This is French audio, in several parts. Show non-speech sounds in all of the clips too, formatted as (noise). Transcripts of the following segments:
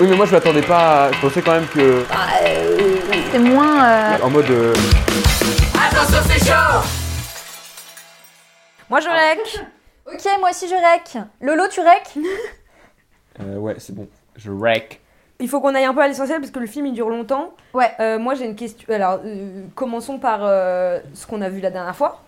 Oui, mais moi je m'attendais pas. à- Je pensais quand même que. C'est moins. euh, En mode. euh, Moi je rec. Ok, moi aussi je rec. Lolo, tu rec? (laughs) Euh, ouais, c'est bon. Je wreck. Il faut qu'on aille un peu à l'essentiel parce que le film il dure longtemps. Ouais. Euh, moi j'ai une question. Alors euh, commençons par euh, ce qu'on a vu la dernière fois.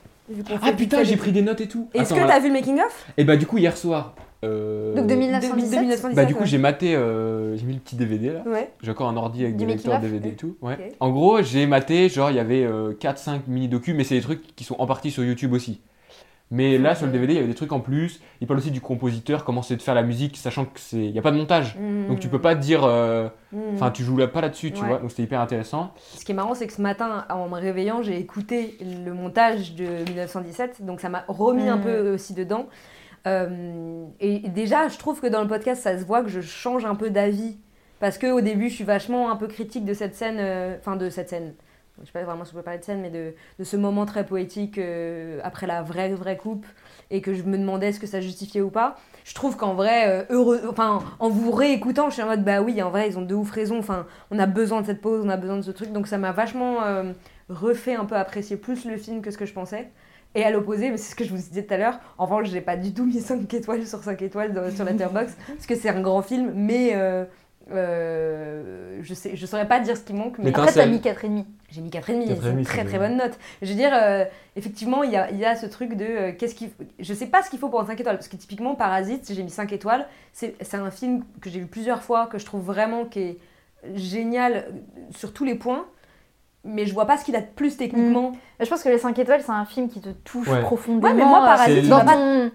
Ah putain, j'ai pris des notes et tout. Est-ce que t'as vu le making of? Et bah, du coup, hier soir. Euh, Donc de De- 1917. de 1917, Bah, du coup, ouais. j'ai maté. euh, j'ai mis le petit DVD là. Ouais. J'ai encore un ordi avec Du des lecteurs DVD et tout. Ouais. En gros, j'ai maté, genre, il y avait 4-5 mini docus, mais c'est des trucs qui sont en partie sur YouTube aussi. Mais là, sur le DVD, il y avait des trucs en plus. Il parle aussi du compositeur, comment c'est de faire la musique, sachant que c'est, il y a pas de montage. Donc tu peux pas dire, euh, Mm. enfin, tu joues là pas là-dessus, tu Ouais. vois. Donc c'était hyper intéressant. Ce qui est marrant, c'est que ce matin, en me réveillant, j'ai écouté le montage de 1917, donc ça m'a remis un Mm. peu aussi dedans. Euh, et déjà, je trouve que dans le podcast, ça se voit que je change un peu d'avis. Parce que au début, je suis vachement un peu critique de cette scène, euh, enfin de cette scène. Je sais pas vraiment si je peux parler de scène, mais de, ce moment très poétique euh, après la vraie, vraie coupe, et que je me demandais ce que ça justifiait ou pas. Je trouve qu'en vrai, heureux, enfin, en vous réécoutant, je suis en mode bah oui, en vrai, ils ont de ouf raison. Enfin, on a besoin de cette pause, on a besoin de ce truc. Donc ça m'a vachement refait un peu apprécier plus le film que ce que je pensais. Et à l'opposé, mais c'est ce que je vous disais tout à l'heure, en revanche, j'ai pas du tout mis 5 étoiles sur 5 étoiles dans- sur Letterboxd, (laughs) parce que c'est un grand film, mais euh, euh, je, sais, je saurais pas dire ce qui manque, mais, Mais Après, t'as mis 4,5. j'ai mis 4,5, et 4,5, c'est une très très bonne note. Je veux dire, euh, effectivement, il y a, il y a ce truc de euh, qu'est-ce qu'il Je sais pas ce qu'il faut pour un 5 étoiles, parce que typiquement, Parasite, j'ai mis 5 étoiles. C'est un film que j'ai vu plusieurs fois, que je trouve vraiment qui est génial sur tous les points, mais je vois pas ce qu'il a de plus techniquement. Mais Je pense que les 5 étoiles, c'est un film qui te touche Ouais. profondément. Ouais, mais moi, euh, Parasite,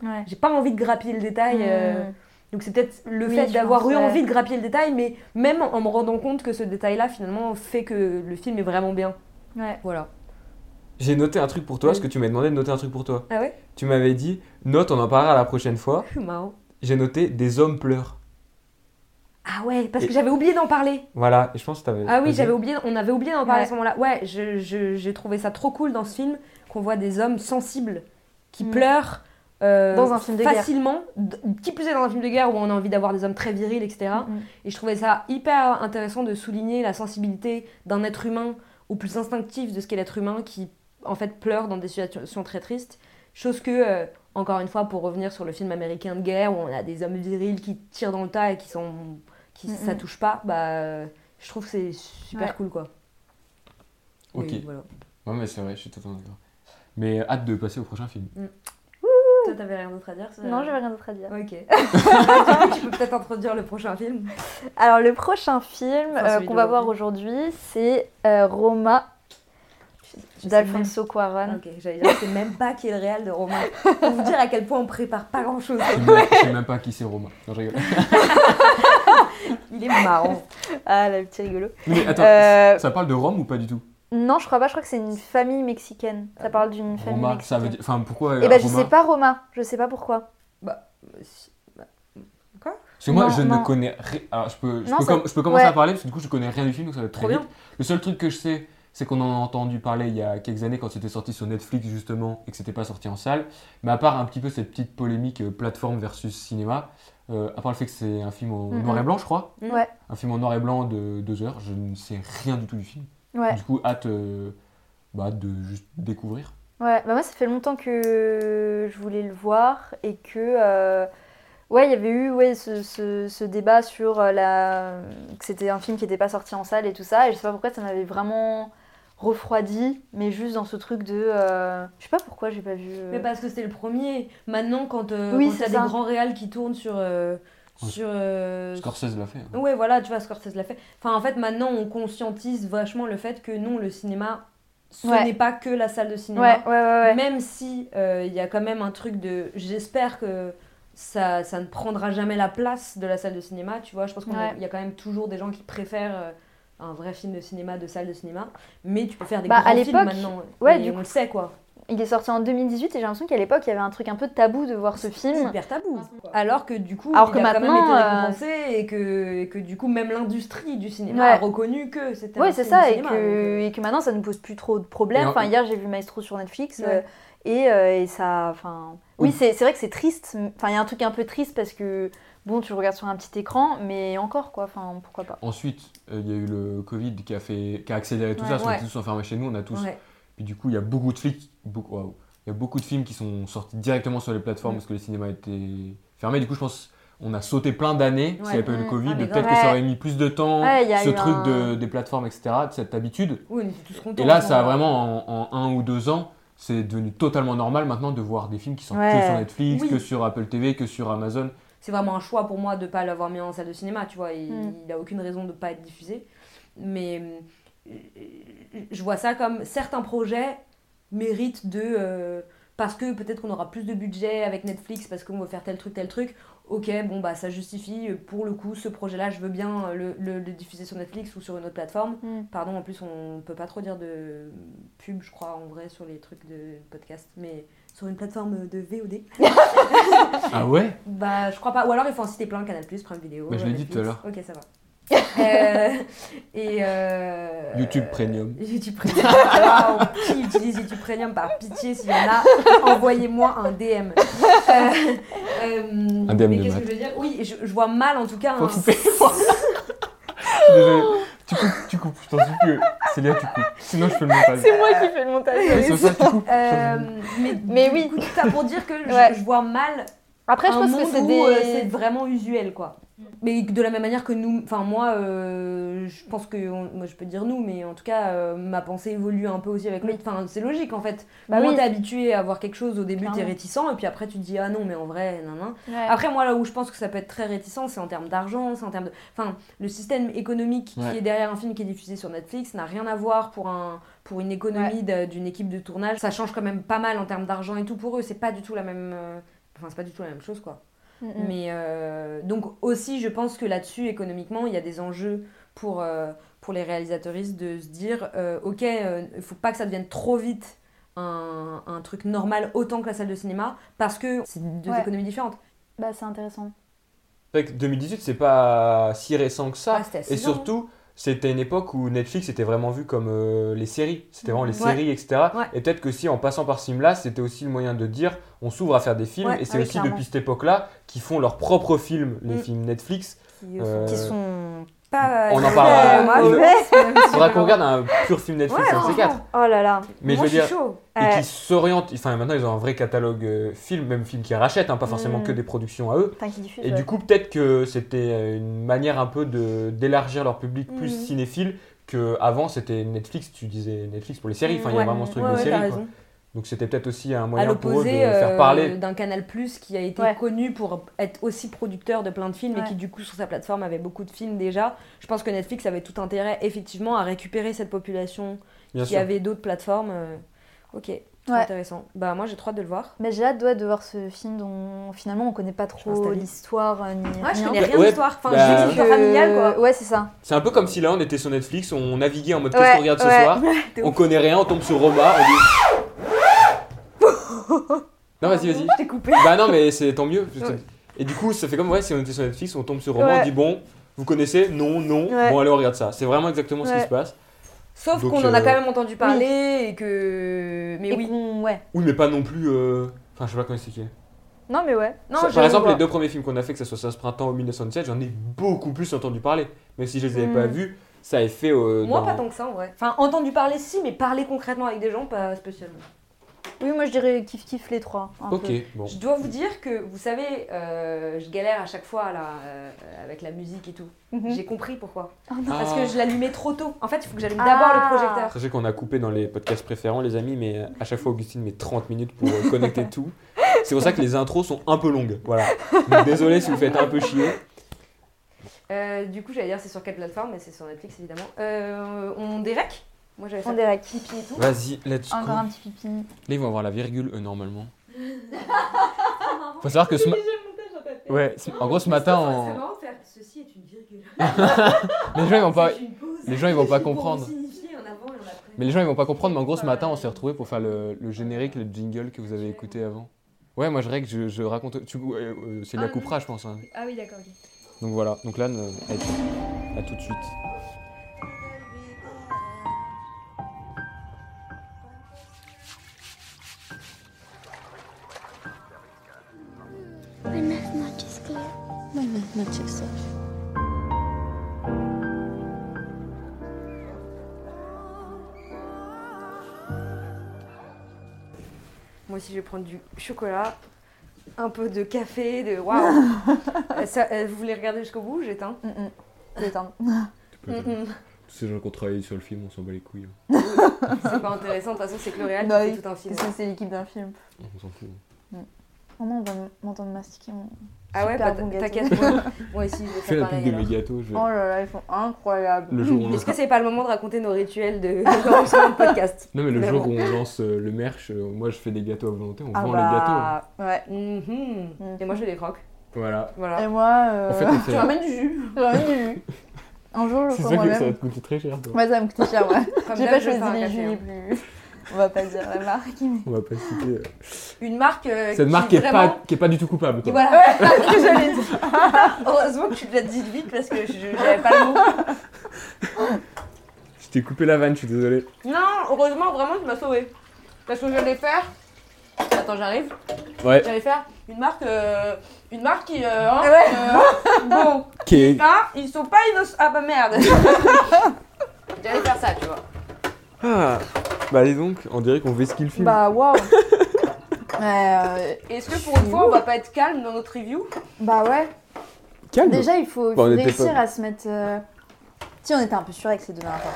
ouais. J'ai pas envie de grappiller le détail. euh, Mm. Donc c'est peut-être le Oui, fait d'avoir eu ouais. envie de grappiller le détail, mais même en me rendant compte que ce détail-là, finalement, fait que le film est vraiment bien. Ouais. Voilà. J'ai noté un truc pour toi, Oui. parce que tu m'as demandé de noter un truc pour toi. Ah ouais? Tu m'avais dit, note, on en parlera la prochaine fois. Marrant. J'ai noté des hommes pleurent. Ah ouais, parce Et- que j'avais oublié d'en parler. Voilà, et je pense que t'avais. Ah oui, j'avais oublié, on avait oublié d'en parler Ouais. à ce moment-là. Ouais, je- je- j'ai trouvé ça trop cool dans ce film qu'on voit des hommes sensibles qui Mm. pleurent euh, Dans un film de guerre. facilement, qui plus est dans un film de guerre où on a envie d'avoir des hommes très virils, etc. Mm. Et je trouvais ça hyper intéressant de souligner la sensibilité d'un être humain au plus instinctif de ce qu'est l'être humain qui en fait pleure dans des situations très tristes. Chose que, euh, encore une fois, pour revenir sur le film américain de guerre où on a des hommes virils qui tirent dans le tas et qui sont, qui Mhm. ça touche pas, bah, je trouve que c'est super Ouais. cool quoi. Ok. Et voilà. Ouais, mais c'est vrai, je suis totalement d'accord. Mais hâte de passer au prochain film. Toi, t'avais rien d'autre à dire Non, j'avais rien d'autre à dire. Ok. (laughs) (laughs) Coup, tu peux peut-être introduire le prochain film. Alors, le prochain film Enfin, euh, qu'on va voir aujourd'hui, c'est euh, Roma d'Alfonso Cuarón. même- Ok, j'allais dire, je sais même pas qui est le réel de Romain. Pour vous dire à quel point on prépare pas grand chose. Je sais même- je sais même pas qui c'est Romain. Non, je rigole. (laughs) Il est marrant. Ah, le petit rigolo. Mais attends, Euh, ça parle de Rome ou pas du tout? Non, je crois pas, je crois que c'est une famille mexicaine. Ça parle d'une famille Roma, mexicaine. ça veut dire. Enfin, pourquoi Eh ben, je Roma sais pas Roma, je sais pas pourquoi. Parce que moi, Non, je non. ne connais rien. Alors, je peux, je Non, peux, ça- com- je peux commencer ouais. à parler parce que du coup, je connais rien du film, donc ça va être très Trop vite. bien. Le seul truc que je sais, c'est qu'on en a entendu parler il y a quelques années quand c'était sorti sur Netflix, justement, et que c'était pas sorti en salle. Mais à part un petit peu cette petite polémique euh, plateforme versus cinéma, euh, à part le fait que c'est un film en Mhm. noir et blanc, je crois. Ouais, un film en noir et blanc de deux heures, je ne sais rien du tout du film. ouais. Du coup, hâte, euh, bah, hâte de juste découvrir. Ouais, bah moi ça fait longtemps que je voulais le voir et que euh, ouais il y avait eu ouais, ce, ce- ce débat sur la que c'était un film qui n'était pas sorti en salle et tout ça et je sais pas pourquoi ça m'avait vraiment refroidi mais juste dans ce truc de euh, je sais pas pourquoi j'ai pas vu euh, Mais parce que c'était le premier. Maintenant, quand, euh, Oui, quand c'est t'as ça. des grands réals qui tournent sur. euh, Ouais. sur euh, Scorsese l'a fait. hein. Ouais, voilà, tu vois, Scorsese l'a fait. Enfin, en fait, maintenant, on conscientise vachement le fait que non, le cinéma, ce Ouais. n'est pas que la salle de ouais cinéma. ouais ouais, ouais. Même si euh, il y a quand même un truc de. J'espère que ça, ça ne prendra jamais la place de la salle de cinéma, tu vois. Je pense qu'il Ouais. y a quand même toujours des gens qui préfèrent euh, un vrai film de cinéma, de salle de cinéma. Mais tu peux faire des Bah, à grands films l'époque, maintenant. ouais, et du on coup- le sait, quoi. il est sorti en 2018 et j'ai l'impression qu'à l'époque il y avait un truc un peu tabou de voir ce film Hyper tabou. Alors que du coup, Alors il que a quand même maintenant, été euh, récompensé et, que, et que du coup, même l'industrie du cinéma Ouais. a reconnu que c'était un Ouais, c'est film ça, de et cinéma, que, donc, euh, et que maintenant ça ne pose plus trop de problèmes. Enfin, hier j'ai vu Maestro sur Netflix, Ouais. euh, Et, euh, et ça. Enfin. Oui, Oui. c'est c'est vrai que c'est triste. Enfin, il y a un truc un peu triste parce que, bon, tu regardes sur un petit écran, mais encore, quoi. Enfin, pourquoi pas. Ensuite, euh, il y a eu le Covid qui a, fait, qui a accéléré tout Ouais. ça, parce qu'on Ouais. était tous enfermés chez nous, on a tous. Ouais. Puis du coup, il y a beaucoup de flics, beaucoup, il y a beaucoup de films qui sont sortis directement sur les plateformes Mm. parce que les cinémas étaient fermés. Du coup, je pense on a sauté plein d'années s'il n'y avait pas eu le. Covid. Ah, Peut-être que ça aurait mis plus de temps, ce truc un- de, des plateformes, etc., de cette habitude. Oui, on était tous contents. Et là, ça a vraiment, en, en un ou deux ans, c'est devenu totalement normal maintenant de voir des films qui que Ouais. sur Netflix, Oui. que sur Apple TV, que sur Amazon. C'est vraiment un choix pour moi de ne pas l'avoir mis en salle de cinéma, tu vois. Il Mm. n'a aucune raison de ne pas être diffusé. Mais euh, je vois ça comme certains projets méritent de. euh, parce que peut-être qu'on aura plus de budget avec Netflix, parce qu'on veut faire tel truc, tel truc. Ok, bon, bah ça justifie. Pour le coup, ce projet-là, je veux bien le, le- le diffuser sur Netflix ou sur une autre plateforme. Mm. Pardon, en plus, on peut pas trop dire de pub, je crois, en vrai, sur les trucs de podcast, mais sur une plateforme de VOD. (laughs) Ah ouais? Bah, je crois pas. Ou alors il faut en citer plein, Canal+, Prime Vidéo. Bah, je l'ai dit tout à l'heure. Ok, ça va. Euh, et euh, YouTube Premium. YouTube Premium. (laughs) Qui utilise YouTube Premium par pitié S'il y en a, envoyez-moi un DM. Euh, Un DM mais qu'est-ce que je veux dire? Oui, je, je vois mal en tout cas. Faut un- couper. Je suis (laughs) désolé. Tu coupes, tu coupes, je t'en supplie. Célia, tu coupes. Sinon, je fais le montage. C'est moi qui fais le montage. Oui, c'est ça, tu coupes. Euh, mais, Mais oui. coup, tout ça pour dire que je, Ouais. je vois mal Après, je pense monde que c'est des. euh, c'est vraiment usuel quoi. Mais de la même manière que nous, enfin moi, euh, je pense que, on- moi je peux dire nous, mais en tout cas, euh, ma pensée évolue un peu aussi avec l'autre. Enfin, c'est logique en fait. Bah Moi, oui. t'es habitué à voir quelque chose, au début t'es réticent, et puis après tu te dis ah non, mais en vrai, nan nan. Ouais. Après, moi, là où je pense que ça peut être très réticent, c'est en termes d'argent, c'est en termes de. Enfin, le système économique Ouais. qui est derrière un film qui est diffusé sur Netflix n'a rien à voir pour, un, pour une économie d'une équipe de tournage. Ça change quand même pas mal en termes d'argent et tout pour eux. C'est pas du tout la même. euh, Enfin, c'est pas du tout la même chose, quoi. Mais euh, donc, aussi, je pense que là-dessus, économiquement, il y a des enjeux pour, euh, pour les réalisateuristes de se dire euh, ok, il ne faut pas que ça devienne trop vite un, un truc normal autant que la salle de cinéma parce que c'est deux Ouais. économies différentes. Bah, c'est intéressant. C'est vrai que 2018, c'est pas si récent que ça. Ah, Et ans, surtout, c'était une époque où Netflix était vraiment vu comme euh, les séries. C'était vraiment les Ouais. séries, etc. Ouais. Et peut-être que si en passant par ce film-là, c'était aussi le moyen de dire on s'ouvre à faire des films. Ouais, et c'est oui, aussi clairement. depuis cette époque-là qu'ils font leurs propres films, les Mm. films Netflix. qui, Euh, Qui sont. Pas on en parlera. dommage, Il- faudra qu'on regarde un pur film Netflix, Ouais, ces quatre. Oh là là. Mais Moi, je veux dire, chaud. et qui s'orientent. Enfin, maintenant, ils ont un vrai catalogue euh, film, même film qu'ils rachètent, hein, pas forcément Mm. que des productions à eux. Qui diffuse. Et ouais. du coup, peut-être que c'était euh, une manière un peu d'élargir leur public plus Mhm. cinéphile que avant c'était Netflix. Tu disais Netflix pour les séries. Enfin, il y a vraiment ce truc de ouais, Donc c'était peut-être aussi un À moyen pour eux de faire euh, parler. d'un Canal Plus qui a été Ouais. connu pour être aussi producteur de plein de films et qui du coup sur sa plateforme avait beaucoup de films déjà. Je pense que Netflix avait tout intérêt effectivement à récupérer cette population Bien qui sûr. avait d'autres plateformes. euh, Ok, très Ouais. intéressant. Bah moi j'ai trop hâte de le voir. Mais j'ai hâte ouais, de voir ce film dont finalement on connaît pas Je trop l'histoire euh, ni Ouais, je rien. connais rien Ouais, d'histoire. Enfin, bah, je histoire familiale euh, quoi. Ouais, c'est ça. C'est un peu comme si là on était sur Netflix, on naviguait en mode Ouais, qu'est-ce qu'on regarde ce soir. (laughs) On connaît rien, on tombe sur Roma, on dit. Non, vas-y, vas-y. Je t'ai coupé. Bah non, mais c'est tant mieux. Ouais. Et du coup, ça fait comme ouais, si on était sur Netflix, on tombe sur Roma, Ouais. on dit bon, vous connaissez Non, non. Ouais. Bon, allez, on regarde ça. C'est vraiment exactement ce qui se passe. Sauf qu'on en a euh, quand même entendu parler et que. Mais Et oui. ouais. Oui, mais pas non plus. euh, Enfin, je sais pas comment expliquer. Non, mais ouais. Non, Ça- par exemple, les deux premiers films qu'on a fait, que ce soit Ça ce printemps ou 1917, j'en ai beaucoup plus entendu parler. Même si je les avais Mm. pas vus, ça avait fait. euh, Moi dans- pas tant que ça en vrai. Enfin entendu parler si, mais parler concrètement avec des gens pas spécialement. Oui, moi je dirais kiff kiff les trois. un Ok, peu. bon. Je dois vous dire que, vous savez, euh, je galère à chaque fois là, euh, avec la musique et tout. Mhm. J'ai compris pourquoi. Oh non. Parce Ah. que je l'allumais trop tôt. En fait, il faut que j'allume Ah. d'abord le projecteur. Sachez qu'on a coupé dans les podcasts préférents, les amis, mais à chaque fois, Augustine met 30 minutes pour euh, connecter tout. C'est pour ça que les intros sont un peu longues. Voilà. Donc, désolé si vous faites un peu chier. Euh, du coup, j'allais dire c'est sur quelle plateforme, mais c'est sur Netflix évidemment. Euh, on dérec Moi j'avais fait dirait pipi et tout. Vas-y, let's go. Encore un petit pipi. Là, ils vont avoir la virgule, eux, normalement. (laughs) Faut savoir que ce, ma- ouais, en gros, ce matin, C'est on- marrant de faire ceci est une virgule. (laughs) les gens, ils vont pas. C'est une pause. les gens, ils vont pas Pour comprendre. Mais les gens ils vont pas comprendre, mais en gros ce matin on s'est retrouvés pour faire le, le générique, le jingle que vous avez écouté avant. Ouais, moi je règle, je, je raconte. Tu, euh, c'est de la Ah, coupera, je pense. hein. Ah oui, d'accord. ok. Donc voilà, donc là, euh, à, à tout de suite. Not yourself. Moi aussi, je vais prendre du chocolat, un peu de café, de waouh. (laughs) Euh, euh, vous voulez regarder jusqu'au bout J'éteins. Mm, mm. (laughs) Peux- Mm, mm. Tous ces gens qui ont travaillé sur le film, on s'en bat les couilles. C'est pas intéressant. De toute façon, c'est que le réel Bah fait tout un film. C'est l'équipe d'un film. On s'en fout. Oh non, on va m'entendre mastiquer. mon- Ah ouais, bah, bon t'inquiète. Moi, (laughs) moi aussi, je vais Fais faire la pareil. pub de mes gâteaux. Je... Oh là là, ils sont incroyables. Le jour où on Est-ce lance... que c'est pas le moment de raconter nos rituels de (laughs) de podcast Non mais le jour où on lance euh, le merch, euh, moi je fais des gâteaux à volonté, on Ah vend les gâteaux. bah, ouais. Mhm. Et moi, je les croque. Voilà. Voilà. Et moi, euh, En fait, Tu ramènes du jus. j'ai envie du jus. Un jour, je c'est le ça ferai que ça va moi-même. te coûter très cher. toi. Ouais, ça va me coûter cher, ouais. J'ai pas je choisi les jus les hein. plus. On va pas dire la marque. mais- On va pas citer. euh, Une marque. euh, Cette qui marque qui est, vraiment- pas, qui est pas du tout coupable. Quoi. voilà, (laughs) c'est ce que j'allais dire. Heureusement que tu l'as dit vite parce que je j'avais pas le mot. Je t'ai coupé la vanne, je suis désolé. Non, heureusement, vraiment, tu m'as sauvé. Parce que j'allais faire. Attends, j'arrive. Ouais. J'allais faire une marque. euh, Une marque qui. euh, hein, Ouais. euh, bon, (laughs) Qui est... hein, ils sont pas innocents. Ah bah merde. (laughs) J'allais faire ça, tu vois. Ah. Bah dis donc, on dirait qu'on vesquille le film. Bah, (laughs) waouh. Euh, Est-ce que pour une fois, on va pas être calme dans notre review? Bah ouais. Calme. Déjà, il faut, Bah, on faut était réussir pas- à se mettre. euh, Si, on était un peu sur les deux dernières fois.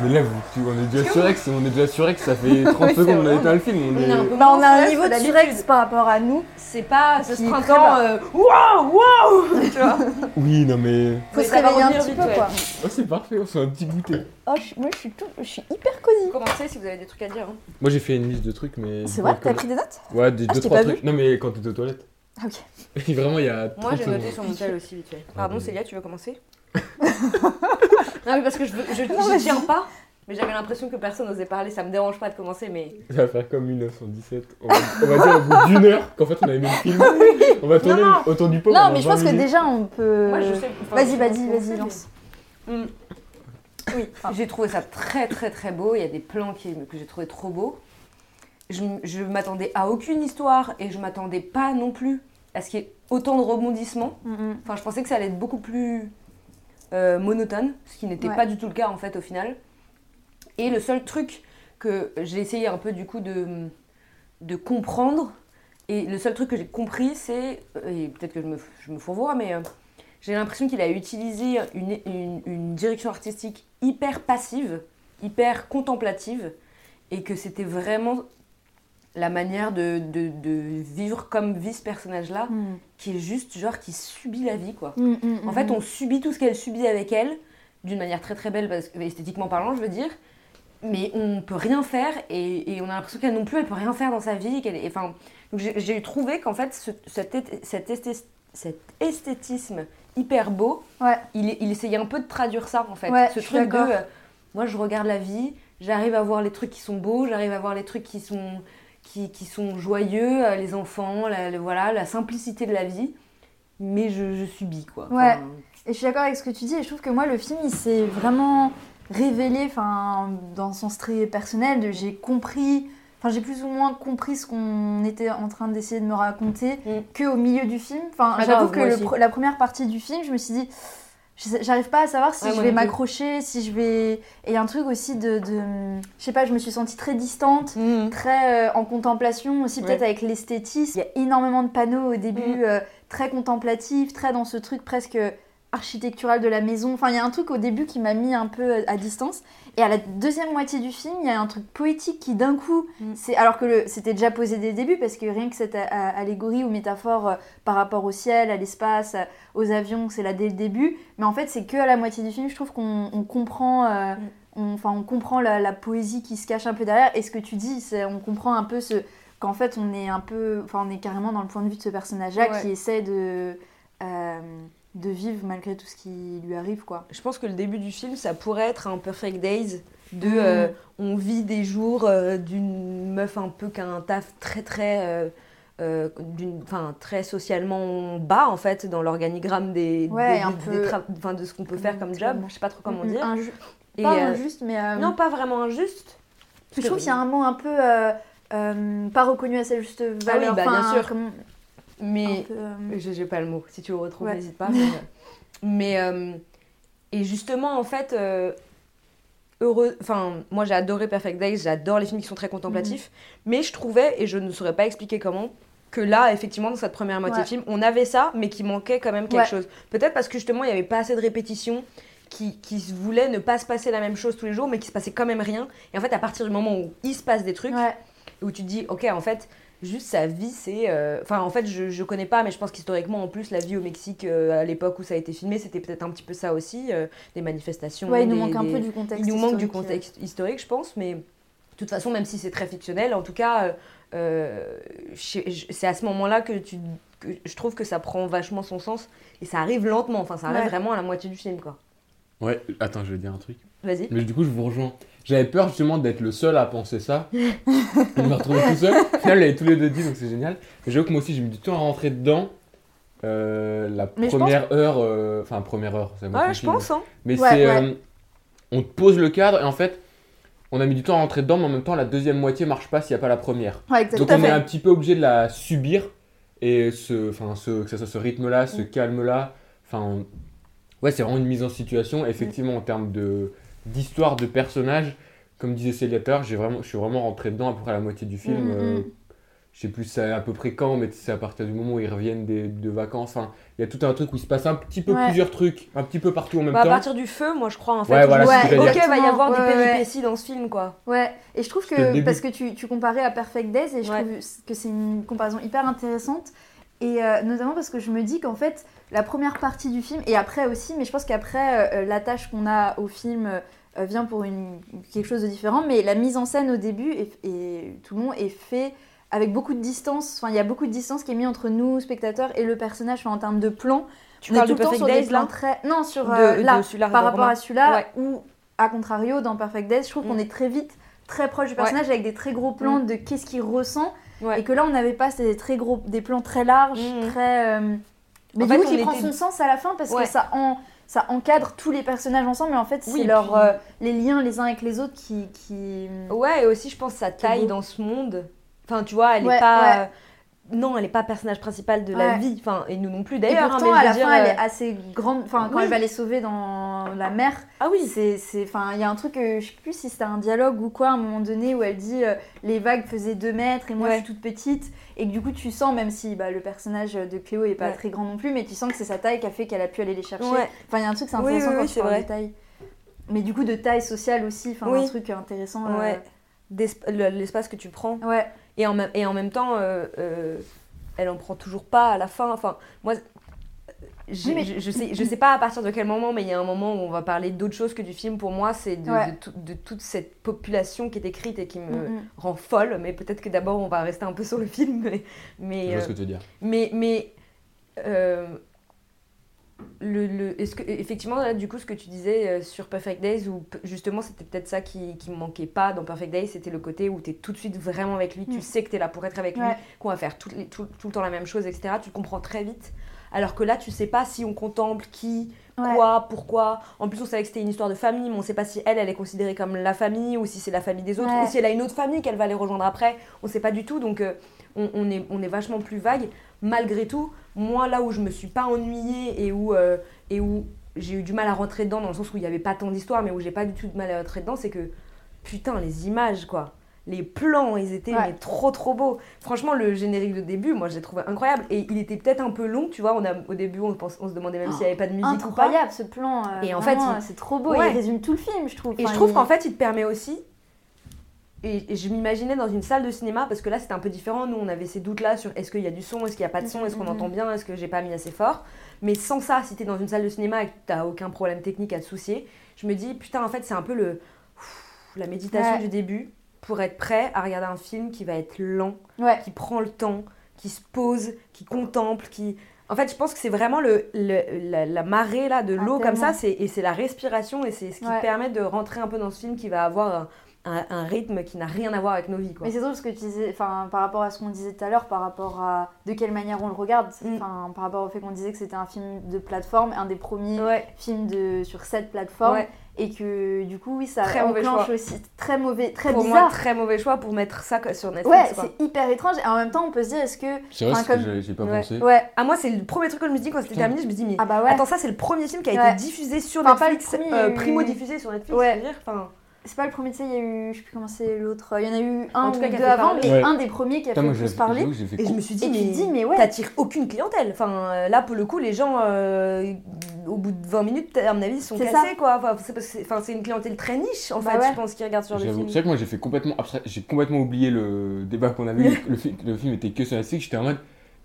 Mais là, vous, on est déjà surex, on est déjà surex, ça (laughs) fait 30 Oui, c'est secondes qu'on a éteint le film. On est Bah, on a un niveau de surex par rapport à nous. C'est pas ce printemps. euh, Waouh, waouh (laughs) Tu vois Oui, non mais. Faut se réveiller un petit vite, peu, ouais. quoi. Oh, c'est parfait, on se fait un petit goûter. Oh, je- moi, je suis, tout... je suis hyper cosy. Commencez si vous avez des trucs à dire. hein. Moi j'ai fait une liste de trucs, mais. C'est vrai T'as pris des notes Ouais, des Ah, deux, je t'ai trois pas trucs. Non, mais quand t'étais aux toilettes. Ah, ok. (laughs) Et vraiment, il y a. 30 Moi, j'ai noté sur mon tel aussi vite fait. Pardon, vas-y. Célia, tu veux commencer Non, mais parce que je, veux- je, (laughs) Non, je pas. Mais j'avais l'impression que personne n'osait parler. Ça me dérange pas de commencer, mais. Ça va faire comme 1917. On va, on va dire au bout d'une heure qu'en fait on avait mis le film. (laughs) On va tourner Non. autour du pot. Non, mais je 20 pense que déjà, on peut. Moi, je sais. enfin, Vas-y, vas-y, vas-y, lance. Hmm. Oui. enfin, J'ai trouvé ça très, très, très beau. Il y a des plans qui, que j'ai trouvé trop beaux. Je, je m'attendais à aucune histoire et je m'attendais pas non plus à ce qu'il y ait autant de rebondissements. mm, mm. Enfin, je pensais que ça allait être beaucoup plus euh, monotone, ce qui n'était Ouais. pas du tout le cas en fait au final. Et le seul truc que j'ai essayé un peu du coup de, de comprendre, et le seul truc que j'ai compris, c'est, euh, et peut-être que je me, je me fourvoie, mais euh, j'ai l'impression qu'il a utilisé une, une- une direction artistique hyper passive, hyper contemplative, et que c'était vraiment la manière de, de- de vivre comme vit ce personnage-là, Mm. qui est juste genre qui subit la vie quoi. Mm, mm, En fait, on subit tout ce qu'elle subit avec elle, d'une manière très très belle, parce que, esthétiquement parlant, je veux dire. Mais on peut rien faire et, et on a l'impression qu'elle non plus, elle peut rien faire dans sa vie. qu'elle est- enfin, j'ai- trouvé qu'en fait, ce- cet, cet esthé- cet esthétisme hyper beau, Ouais. il, il essayait un peu de traduire ça en fait. Ouais, Ce truc de, euh, moi je regarde la vie, j'arrive à voir les trucs qui sont beaux, j'arrive à voir les trucs qui sont, qui, qui sont joyeux, euh, les enfants, la, le- voilà, la simplicité de la vie. Mais je, je subis quoi. Ouais. Enfin, Et je suis d'accord avec ce que tu dis, et je trouve que moi, le film, il s'est vraiment révélé, enfin, dans son sens très personnel, j'ai compris, enfin, j'ai plus ou moins compris ce qu'on était en train d'essayer de me raconter Mm. que au milieu du film. Enfin, Ah, j'avoue que le la première partie du film, je me suis dit, j'arrive pas à savoir si Ouais, je vais m'accrocher, si je vais. Et il y a un truc aussi de, de- je sais pas, je me suis sentie très distante Mhm. très euh, en contemplation aussi peut-être Ouais. avec l'esthétisme. Il y a énormément de panneaux au début Mm. euh, très contemplatifs, très dans ce truc presque architectural de la maison. Enfin, il y a un truc au début qui m'a mis un peu euh, à distance. Et à la deuxième moitié du film, il y a un truc poétique qui d'un coup, Mm. c'est alors que c'était déjà posé dès le début parce que rien que cette allégorie ou métaphore euh, par rapport au ciel, à l'espace, aux avions, c'est là dès le début. Mais en fait, c'est que à la moitié du film, je trouve qu'on on comprend. euh, Mm. on, enfin, on comprend la, la poésie qui se cache un peu derrière. Et ce que tu dis, on comprend un peu ce qu'en fait on est un peu, enfin on est carrément dans le point de vue de ce personnage-là Ouais. qui essaie de euh, de vivre malgré tout ce qui lui arrive, quoi. Je pense que le début du film, ça pourrait être un Perfect Days de Mm. euh, on vit des jours euh, d'une meuf un peu qu'un taf très très euh, d'une- enfin très socialement bas en fait dans l'organigramme des, Ouais, des- un des peu- tra- enfin, de ce qu'on peut faire comme job je sais pas trop comment Mm, dire inju- Et, pas injuste, mais non pas vraiment injuste je trouve qu'il y a un mot un peu pas reconnu à sa juste valeur. bah, bien sûr. comme- Mais peu, euh, je j'ai pas le mot. Si tu le retrouves, Ouais. n'hésite pas. Mais, mais, euh, et justement, en fait, euh, heureux. Enfin, moi, j'ai adoré Perfect Days. J'adore les films qui sont très contemplatifs. Mais je trouvais, et je ne saurais pas expliquer comment, que là, effectivement, dans cette première moitié Ouais. de film, on avait ça, mais qu'il manquait quand même quelque Ouais. chose. Peut-être parce que justement, il n'y avait pas assez de répétitions. Qui, qui se voulait ne pas se passer la même chose tous les jours, mais qui se passait quand même rien. Et en fait, à partir du moment où il se passe des trucs, où tu te dis, ok, en fait, juste sa vie, c'est. euh, Enfin, en fait, je, je connais pas, mais je pense qu'historiquement, en plus, la vie au Mexique, euh, à l'époque où ça a été filmé, c'était peut-être un petit peu ça aussi, euh, des manifestations. Ouais, il nous des- manque un peu du contexte. Il nous manque du historique, contexte historique, je pense, mais de toute façon, même si c'est très fictionnel, en tout cas, c'est à ce moment-là que, tu, que je trouve que ça prend vachement son sens et ça arrive lentement. Enfin, ça arrive Ouais. vraiment à la moitié du film, quoi. Ouais, attends, je vais dire un truc. Vas-y. Mais du coup, je vous rejoins. J'avais peur justement d'être le seul à penser ça. je me retrouvais tout seul. Au final, on l'avait tous les deux dit, donc c'est génial. Mais j'avoue que moi aussi, j'ai mis du temps à rentrer dedans. Euh, la Mais première heure, euh, enfin première heure, c'est moi Ouais, je pense, hein. Mais Ouais, c'est, ouais. euh, on te pose le cadre et en fait, on a mis du temps à rentrer dedans, mais en même temps, la deuxième moitié marche pas s'il n'y a pas la première. Ouais, Donc on est un petit peu obligé de la subir et ce, enfin ce, que ce soit ce rythme-là, ce Mm. calme-là, enfin ouais c'est vraiment une mise en situation. Effectivement en termes de d'histoire de personnage, comme disait Célia tout à l'heure, j'ai vraiment, je suis vraiment rentré dedans à peu près à la moitié du film. Mm, mm, euh, mm. je sais plus à peu près quand, mais c'est à partir du moment où ils reviennent des, de vacances. Enfin, il y a tout un truc où il se passe un petit peu Ouais. plusieurs trucs, un petit peu partout en même Bah, à temps. partir du feu, moi, je crois, en fait. Ouais, voilà, ok, dire. va y avoir Ouais, des péripéties dans ce film, quoi. Ouais, et je trouve que parce que tu, tu comparais à Perfect Days, et je Ouais. trouve que c'est une comparaison hyper intéressante, et euh, notamment parce que je me dis qu'en fait, la première partie du film, et après aussi, mais je pense qu'après, euh, l'attache qu'on a au film euh, vient pour une, quelque chose de différent, mais la mise en scène au début, et, tout le long est fait avec beaucoup de distance, enfin il y a beaucoup de distance qui est mise entre nous, spectateurs, et le personnage, enfin, en termes de plan. Tu On est parles tout de le temps Perfect sur des Days, plans là? très... Non, sur euh, de là, celui-là, par rapport Romain. à celui-là, Ouais. ou à contrario, dans Perfect Days, je trouve Mm. qu'on est très vite très proche du personnage avec des très gros plans de qu'est-ce qu'il ressent Ouais. et que là on n'avait pas des très gros des plans très larges Mhm. très euh, mais En du fait, coup qui prend était- son sens à la fin parce Ouais. que ça en ça encadre tous les personnages ensemble mais en fait c'est Oui, leur puis- euh, les liens les uns avec les autres qui qui Ouais, et aussi, je pense, sa taille dans ce monde. Enfin, tu vois, elle est Ouais, pas. ouais. Non, elle est pas personnage principal de la Ouais. vie. Enfin, et nous non plus et d'ailleurs. hein, pourtant mais à la dire, fin elle euh, est assez grande enfin quand oui. elle va les sauver dans la mer Ah oui. C'est, enfin, il y a un truc, euh, je sais plus si c'était un dialogue ou quoi, à un moment donné où elle dit euh, les vagues faisaient 2 mètres et moi Ouais. je suis toute petite et que du coup tu sens, même si bah, le personnage de Cléo est pas Ouais. très grand non plus, mais tu sens que c'est sa taille qui a fait qu'elle a pu aller les chercher. Enfin, il y a un truc, c'est intéressant oui, quand oui, tu c'est parles de taille. Mais du coup de taille sociale aussi, enfin un truc intéressant. euh, L'espace que tu prends. Ouais. Et en, même, et en même temps, euh, euh, elle en prend toujours pas à la fin. Enfin, moi, je, mais- je, je sais, je sais pas à partir de quel moment, mais il y a un moment où on va parler d'autre chose que du film. Pour moi, c'est de, Ouais. de tout- de toute cette population qui est écrite et qui me Mm, rend folle. Mais peut-être que d'abord, on va rester un peu sur le film. Mais, Je vois euh, ce que tu veux dire. mais, mais euh, le, le- est-ce que effectivement là, du coup ce que tu disais euh, sur Perfect Days où justement c'était peut-être ça qui, qui me manquait pas dans Perfect Days c'était le côté où tu es tout de suite vraiment avec lui tu Mm. sais que tu es là pour être avec lui qu'on va faire tout, les- tout, tout le temps la même chose etc tu le comprends très vite alors que là tu sais pas si on contemple qui Ouais. quoi pourquoi en plus on savait que c'était une histoire de famille mais on sait pas si elle elle est considérée comme la famille ou si c'est la famille des autres Ouais. ou si elle a une autre famille qu'elle va aller rejoindre après on sait pas du tout donc euh, on, on est, on est vachement plus vague malgré tout moi là où je me suis pas ennuyée et où, euh, et où j'ai eu du mal à rentrer dedans dans le sens où il n'y avait pas tant d'histoire mais où j'ai pas du tout de mal à rentrer dedans c'est que putain les images quoi les plans ils étaient Ouais. mais trop trop beaux franchement le générique de début moi j'ai trouvé incroyable et il était peut-être un peu long tu vois on a, au début on, pense, on se demandait même s'il n'y avait pas de musique ou pas Incroyable ce plan. euh, Et en fait, il- c'est trop beau. Ouais. Il résume tout le film, je trouve. Et Enfin, je trouve il- qu'en fait, il te permet aussi. Et, et je m'imaginais dans une salle de cinéma, parce que là c'était un peu différent. Nous on avait ces doutes-là sur est-ce qu'il y a du son, est-ce qu'il n'y a pas de son, est-ce qu'on Mhm. entend bien, est-ce que j'ai pas mis assez fort. Mais sans ça, si t'es dans une salle de cinéma et que t'as aucun problème technique à te soucier, je me dis putain, en fait, c'est un peu le. la méditation Ouais. du début pour être prêt à regarder un film qui va être lent, Ouais. qui prend le temps, qui se pose, qui contemple, qui. En fait, je pense que c'est vraiment le, le- la, la marée là, de Ah, l'eau comme ça, et c'est la respiration, et c'est ce qui Ouais. permet de rentrer un peu dans ce film qui va avoir un, rythme qui n'a rien à voir avec nos vies. Quoi. Mais c'est drôle ce que tu disais, enfin, par rapport à ce qu'on disait tout à l'heure, par rapport à de quelle manière on le regarde, Mm. enfin, par rapport au fait qu'on disait que c'était un film de plateforme, un des premiers Ouais. films de, sur cette plateforme, Ouais. et que du coup, oui, ça Très mauvais enclenche choix. aussi très mauvais, très Pour bizarre. moi, très mauvais choix pour mettre ça sur Netflix. ouais, c'est hyper étrange, et en même temps, on peut se dire, est-ce que. C'est vrai, comme- que j'ai- pas Ouais. pensé. Ouais, Ah, moi, c'est le premier truc que je me dis quand c'était terminé. Je me dis, mais ah bah ouais. attends, ça, c'est le premier film qui a Ouais. été diffusé sur Enfin, pas le Netflix, premier, euh, primo diffusé sur Netflix. C'est pas le premier, tu sais, il y a eu, je sais plus comment c'est l'autre, il y en a eu un En tout ou cas, deux avant, parler. mais Ouais. un des premiers qui a Putain, fait moi, plus parler. fait Et je me suis dit, mais dis, mais ouais. t'attires aucune clientèle. Enfin, là, pour le coup, les gens, euh, au bout de 20 minutes, à mon avis, ils sont C'est cassés, quoi. Enfin, c'est parce que c'est- enfin, c'est une clientèle très niche, en Bah fait, ouais. je pense, qui regarde sur le film. C'est vrai que moi j'ai fait complètement j'ai complètement oublié le débat qu'on avait eu. (laughs) le, fi- le film était que sur Netflix. J'étais en mode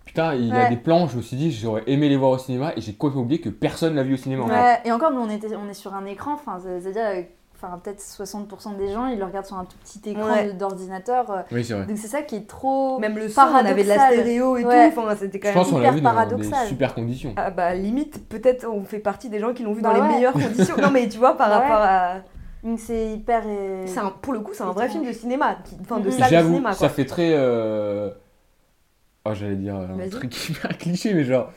putain, il y a Ouais. des plans. Je me suis dit j'aurais aimé les voir au cinéma et j'ai complètement oublié que personne l'a vu au cinéma. en fait. Ouais, et encore, nous, on, était, on est sur un écran, enfin, c'est-à-dire, enfin, peut-être 60% des gens, ils le regardent sur un tout petit écran Ouais. d'ordinateur. euh, Oui, c'est vrai. Donc c'est ça qui est trop. Même le son, on avait de la stéréo et Ouais. tout. Enfin, c'était quand Je même. pense qu'on hyper l'a vu dans paradoxal. des super conditions. Ah bah limite, peut-être on fait partie des gens qui l'ont vu Bah dans ouais. les meilleures conditions. Non mais tu vois, par Bah (laughs) ouais. rapport à... Donc c'est hyper. euh, un- pour le coup, c'est un vrai film de cinéma, enfin de Mhm. salle de J'avoue, cinéma ça quoi. fait très. euh, Oh, j'allais dire un truc (laughs) hyper cliché, mais genre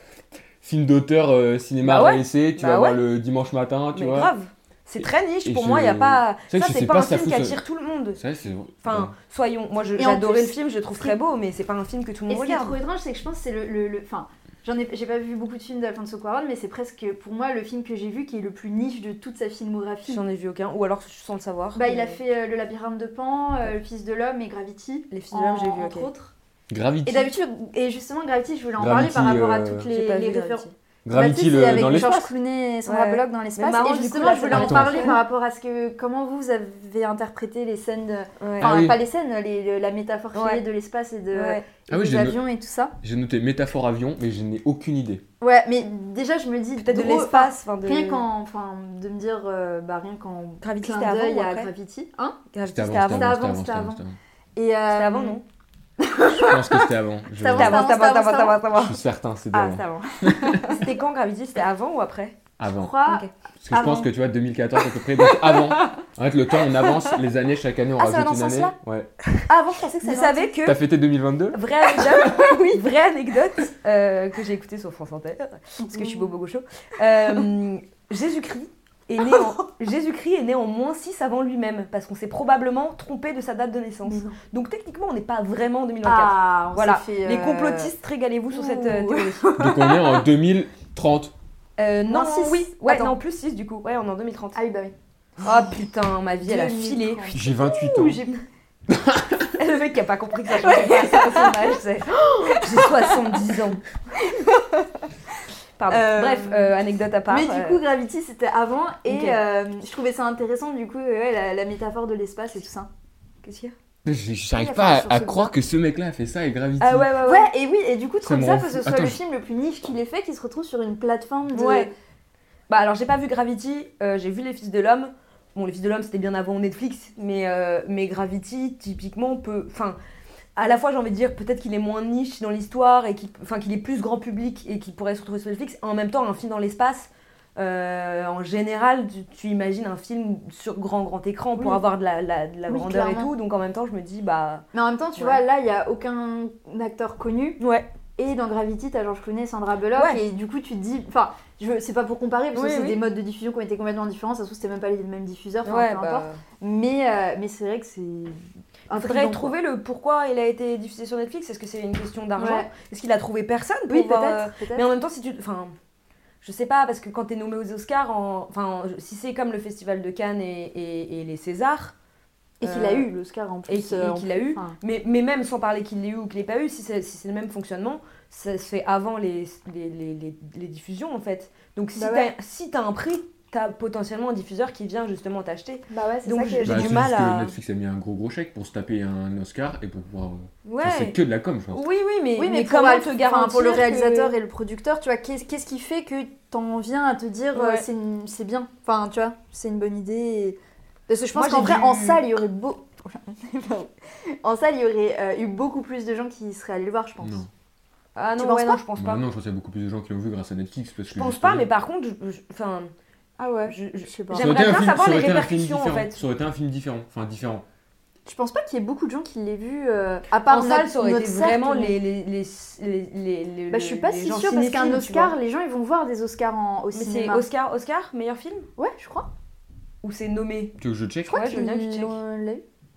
film d'auteur, euh, cinéma Bah ouais. réessai, tu Bah vas voir le dimanche matin, tu Mais vois. grave, c'est très niche. Pour moi, il y a pas. Ça, c'est pas pas un film qui attire tout le monde. C'est vrai, c'est. Enfin, soyons. Moi, plus, le film, je le trouve très beau, mais c'est pas un film que tout le Et monde ce qui est regarde. trop étrange, c'est que je pense que c'est le. le, le- Enfin, j'en ai, j'ai pas vu beaucoup de films d'Alfonso Cuarón, mais c'est presque pour moi le film que j'ai vu qui est le plus niche de toute sa filmographie. J'en ai vu aucun, ou alors sans le savoir. Bah, il a fait euh, Le Labyrinthe de Pan, euh, Le Fils de l'Homme et Gravity. Les Fils de l'Homme, j'ai vu, Entre autres. Gravity. Et d'habitude, et justement, Gravity, je voulais en Gravity, parler par rapport à euh, toutes J'ai les, les références. Gravity. Bah, le- avec dans George l'espace. Clooney et Sandra Ouais. Bullock dans l'espace. marrant, Et justement, je voulais en parler Attends. par rapport à ce que comment vous avez interprété les scènes, de... Ouais. enfin Ah oui. pas les scènes, les- le- la métaphore y a Ouais. de l'espace et de Ouais. et Ah oui, des j'ai no- avions et tout ça. J'ai noté métaphore avion, mais je n'ai aucune idée. Ouais, mais déjà je me dis Peut-être de l'espace. enfin, de- Rien qu'en, enfin, de me dire, euh, bah rien qu'en Gravity, c'était avant ou à après Gravity, hein? Gravity, C'était avant, avant. C'était avant, c'était avant, euh, C'était avant, non? Je pense que c'était avant. Je... C'était avant, C'était avant, c'était avant, avant, c'était avant, c'était Je avant. suis certain, c'était Ah, avant. c'était (laughs) avant. C'était quand Gravity C'était avant ou après? Je Avant. crois. Ok. Parce que je pense Avant. que tu vois, 2014 à peu près, donc avant. En fait, le temps, on avance les années, chaque année, on Ah, rajoute une année. Ouais. Ah, avant je pensais que ça Vous savez que T'as fêté 2022 Vraie anecdote, (laughs) vraie anecdote euh, que j'ai écoutée sur France Inter, parce que je suis Bobo Gaucho. Euh, Jésus-Christ est né en (laughs) Jésus-Christ est né en moins 6 avant lui-même, parce qu'on s'est probablement trompé de sa date de naissance. Donc techniquement, on n'est pas vraiment en 2024. Ah, on voilà. Les euh, complotistes, régalez-vous sur cette euh, théorie. (laughs) Donc on est en 2030. Euh, non, oui, ouais, non, plus 6 du coup. Ouais, on est en 2030. Ah oui, bah oui. Oh putain, ma vie, elle a filé. 2030. J'ai 28 ans. (laughs) Le mec qui a pas compris que ça changeait pas ça, son âge, c'est j'ai 70 ans. Pardon. Euh, Bref, euh, anecdote à part. Mais du euh, coup, Gravity c'était avant et euh, je trouvais ça intéressant du coup, ouais, la, la métaphore de l'espace et tout ça. qu'est-ce qu'il y a? J'arrive pas à, croire que ce mec-là a fait ça et Gravity. Ah ouais, ouais, ouais. Ouais, et oui, et du coup, Ça trop me bizarre rend que ce soit Attends, le film le plus niche qu'il ait fait qui se retrouve sur une plateforme de. Ouais. Bah alors j'ai pas vu Gravity, euh, j'ai vu Les Fils de l'Homme. Bon, Les Fils de l'Homme c'était bien avant Netflix, mais, euh, mais Gravity, typiquement, peut. Enfin, à la fois j'ai envie de dire peut-être qu'il est moins niche dans l'histoire et qu'il est plus grand public et qu'il pourrait se retrouver sur Netflix. En même temps, un film dans l'espace, euh, en général, tu, tu imagines un film sur grand grand écran pour Oui. avoir de la, la- de la Oui, grandeur et tout. Donc en même temps, je me dis, bah. Mais en même temps, tu Ouais. vois, là, il y a aucun acteur connu. Ouais. Et dans Gravity, t'as George Clooney, Sandra Bullock, Ouais. et du coup, tu te dis. Enfin, c'est pas pour comparer, parce Oui, que c'est oui. des modes de diffusion qui ont été complètement différents. Ça se trouve, c'était même pas les mêmes diffuseurs, Ouais, peu importe. bah. Mais, euh, mais c'est vrai que c'est. Il faudrait trouver le pourquoi il a été diffusé sur Netflix. Est-ce que c'est une question d'argent Ouais. Est-ce qu'il a trouvé personne pour Oui, euh, peut-être. Mais en même temps, si tu. Enfin, je sais pas, parce que quand t'es nommé aux Oscars, en... enfin, si c'est comme le Festival de Cannes et, et- et les Césars, Et qu'il a euh, eu l'Oscar en plus. et qu'il euh, en qu'il a eu, Enfin, mais, mais même sans parler qu'il l'ait eu ou qu'il l'ait pas eu, si c'est si le même fonctionnement, ça se fait avant les, les, les, les- diffusions en fait. Donc si Bah t'as ouais. si t'as un prix, t'as potentiellement un diffuseur qui vient justement t'acher. Bah ouais, c'est Donc, ça j'ai- que j'ai Bah, du mal juste à- que Netflix a mis un gros gros chèque pour se taper un Oscar et pour pouvoir. euh, Ouais. enfin, c'est que de la com, je pense. Oui, oui, mais, Oui, mais, mais comment te garantir pour le que- réalisateur et le producteur, tu vois, qu'est-ce qu'est-ce qui fait que t'en viens à te dire euh, c'est une- c'est bien? Enfin, tu vois, c'est une bonne idée. et- Parce que je pense Moi, qu'en vrai, dû- en salle, il y aurait beau... (laughs) en salle, il y aurait euh, eu beaucoup plus de gens qui seraient allés le voir, je pense. Non. Ah non, ouais, non, je pense Bah pas. non, je pense qu'il y a beaucoup plus de gens qui l'ont vu grâce à Netflix. Parce Je que pense justement- pas, mais par contre, je- je- enfin, Ah ouais, je- je- je sais pas. J'aimerais bien film- savoir les répercussions, en fait. Ça aurait été un film différent. Enfin, différent. Je pense pas qu'il y ait beaucoup de gens qui l'aient vu, euh, à part En salle, ça aurait notre été cercle, vraiment les. les, les, les, les- les- Bah, je suis pas les si sûre parce qu'un Oscar, les gens ils vont voir des Oscars en, au Mais c'est. Oscar, Oscar, meilleur film? Ouais, je crois. Ou c'est nommé? Tu veux que je check? Je crois Ouais, je veux bien que tu.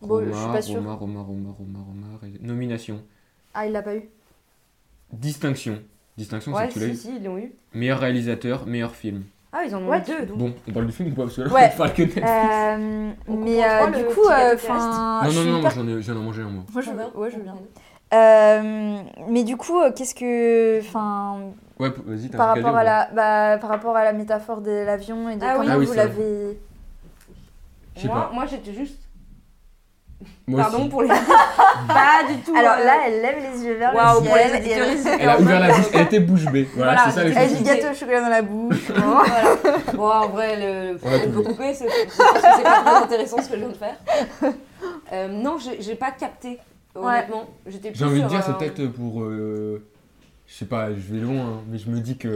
Bon, je suis pas sûre. Roma, Roma, Roma, Roma, Roma, Nomination. Ah, il l'a pas eu. Distinction. Distinction, c'est Ouais, que tu l'as si, eu. si, ils l'ont eu. Meilleur réalisateur, meilleur film. Ah, ils en ont Ouais, eu deux. donc. Bon, on parle du film ou pas Parce que là, Ouais. on parle que Netflix. Euh, mais euh, du coup, euh, enfin. non, je non, suis non, moi j'en ai, j'en ai mangé un, moi. Moi, je Ah veux, ouais, je veux bien. ok. Euh, mais du coup, euh, qu'est-ce que, enfin, Ouais, vas-y, t'as par rapport à la, bah, par rapport à la métaphore de l'avion et de Ah oui. comment Ah oui, vous c'est vrai. l'avez. Je sais Moi, pas. moi j'étais juste. Moi Pardon aussi. pour les. (laughs) pas du tout. Alors euh, là, elle lève les yeux vers Waouh, le pour les ciel. et elle- a ouvert la bouche, elle était bouche bée. Voilà, Voilà, c'est ça Elle dit gâteau au chocolat dans la bouche. (laughs) voilà. Bon, en vrai, le... On a on peut vu. couper, c'est pas très intéressant ce que je viens de faire. (laughs) Euh, non, j'ai pas capté, honnêtement. J'étais plus J'ai envie de dire, c'est euh, peut-être pour. euh, je sais pas, je vais loin, hein, mais je me dis que.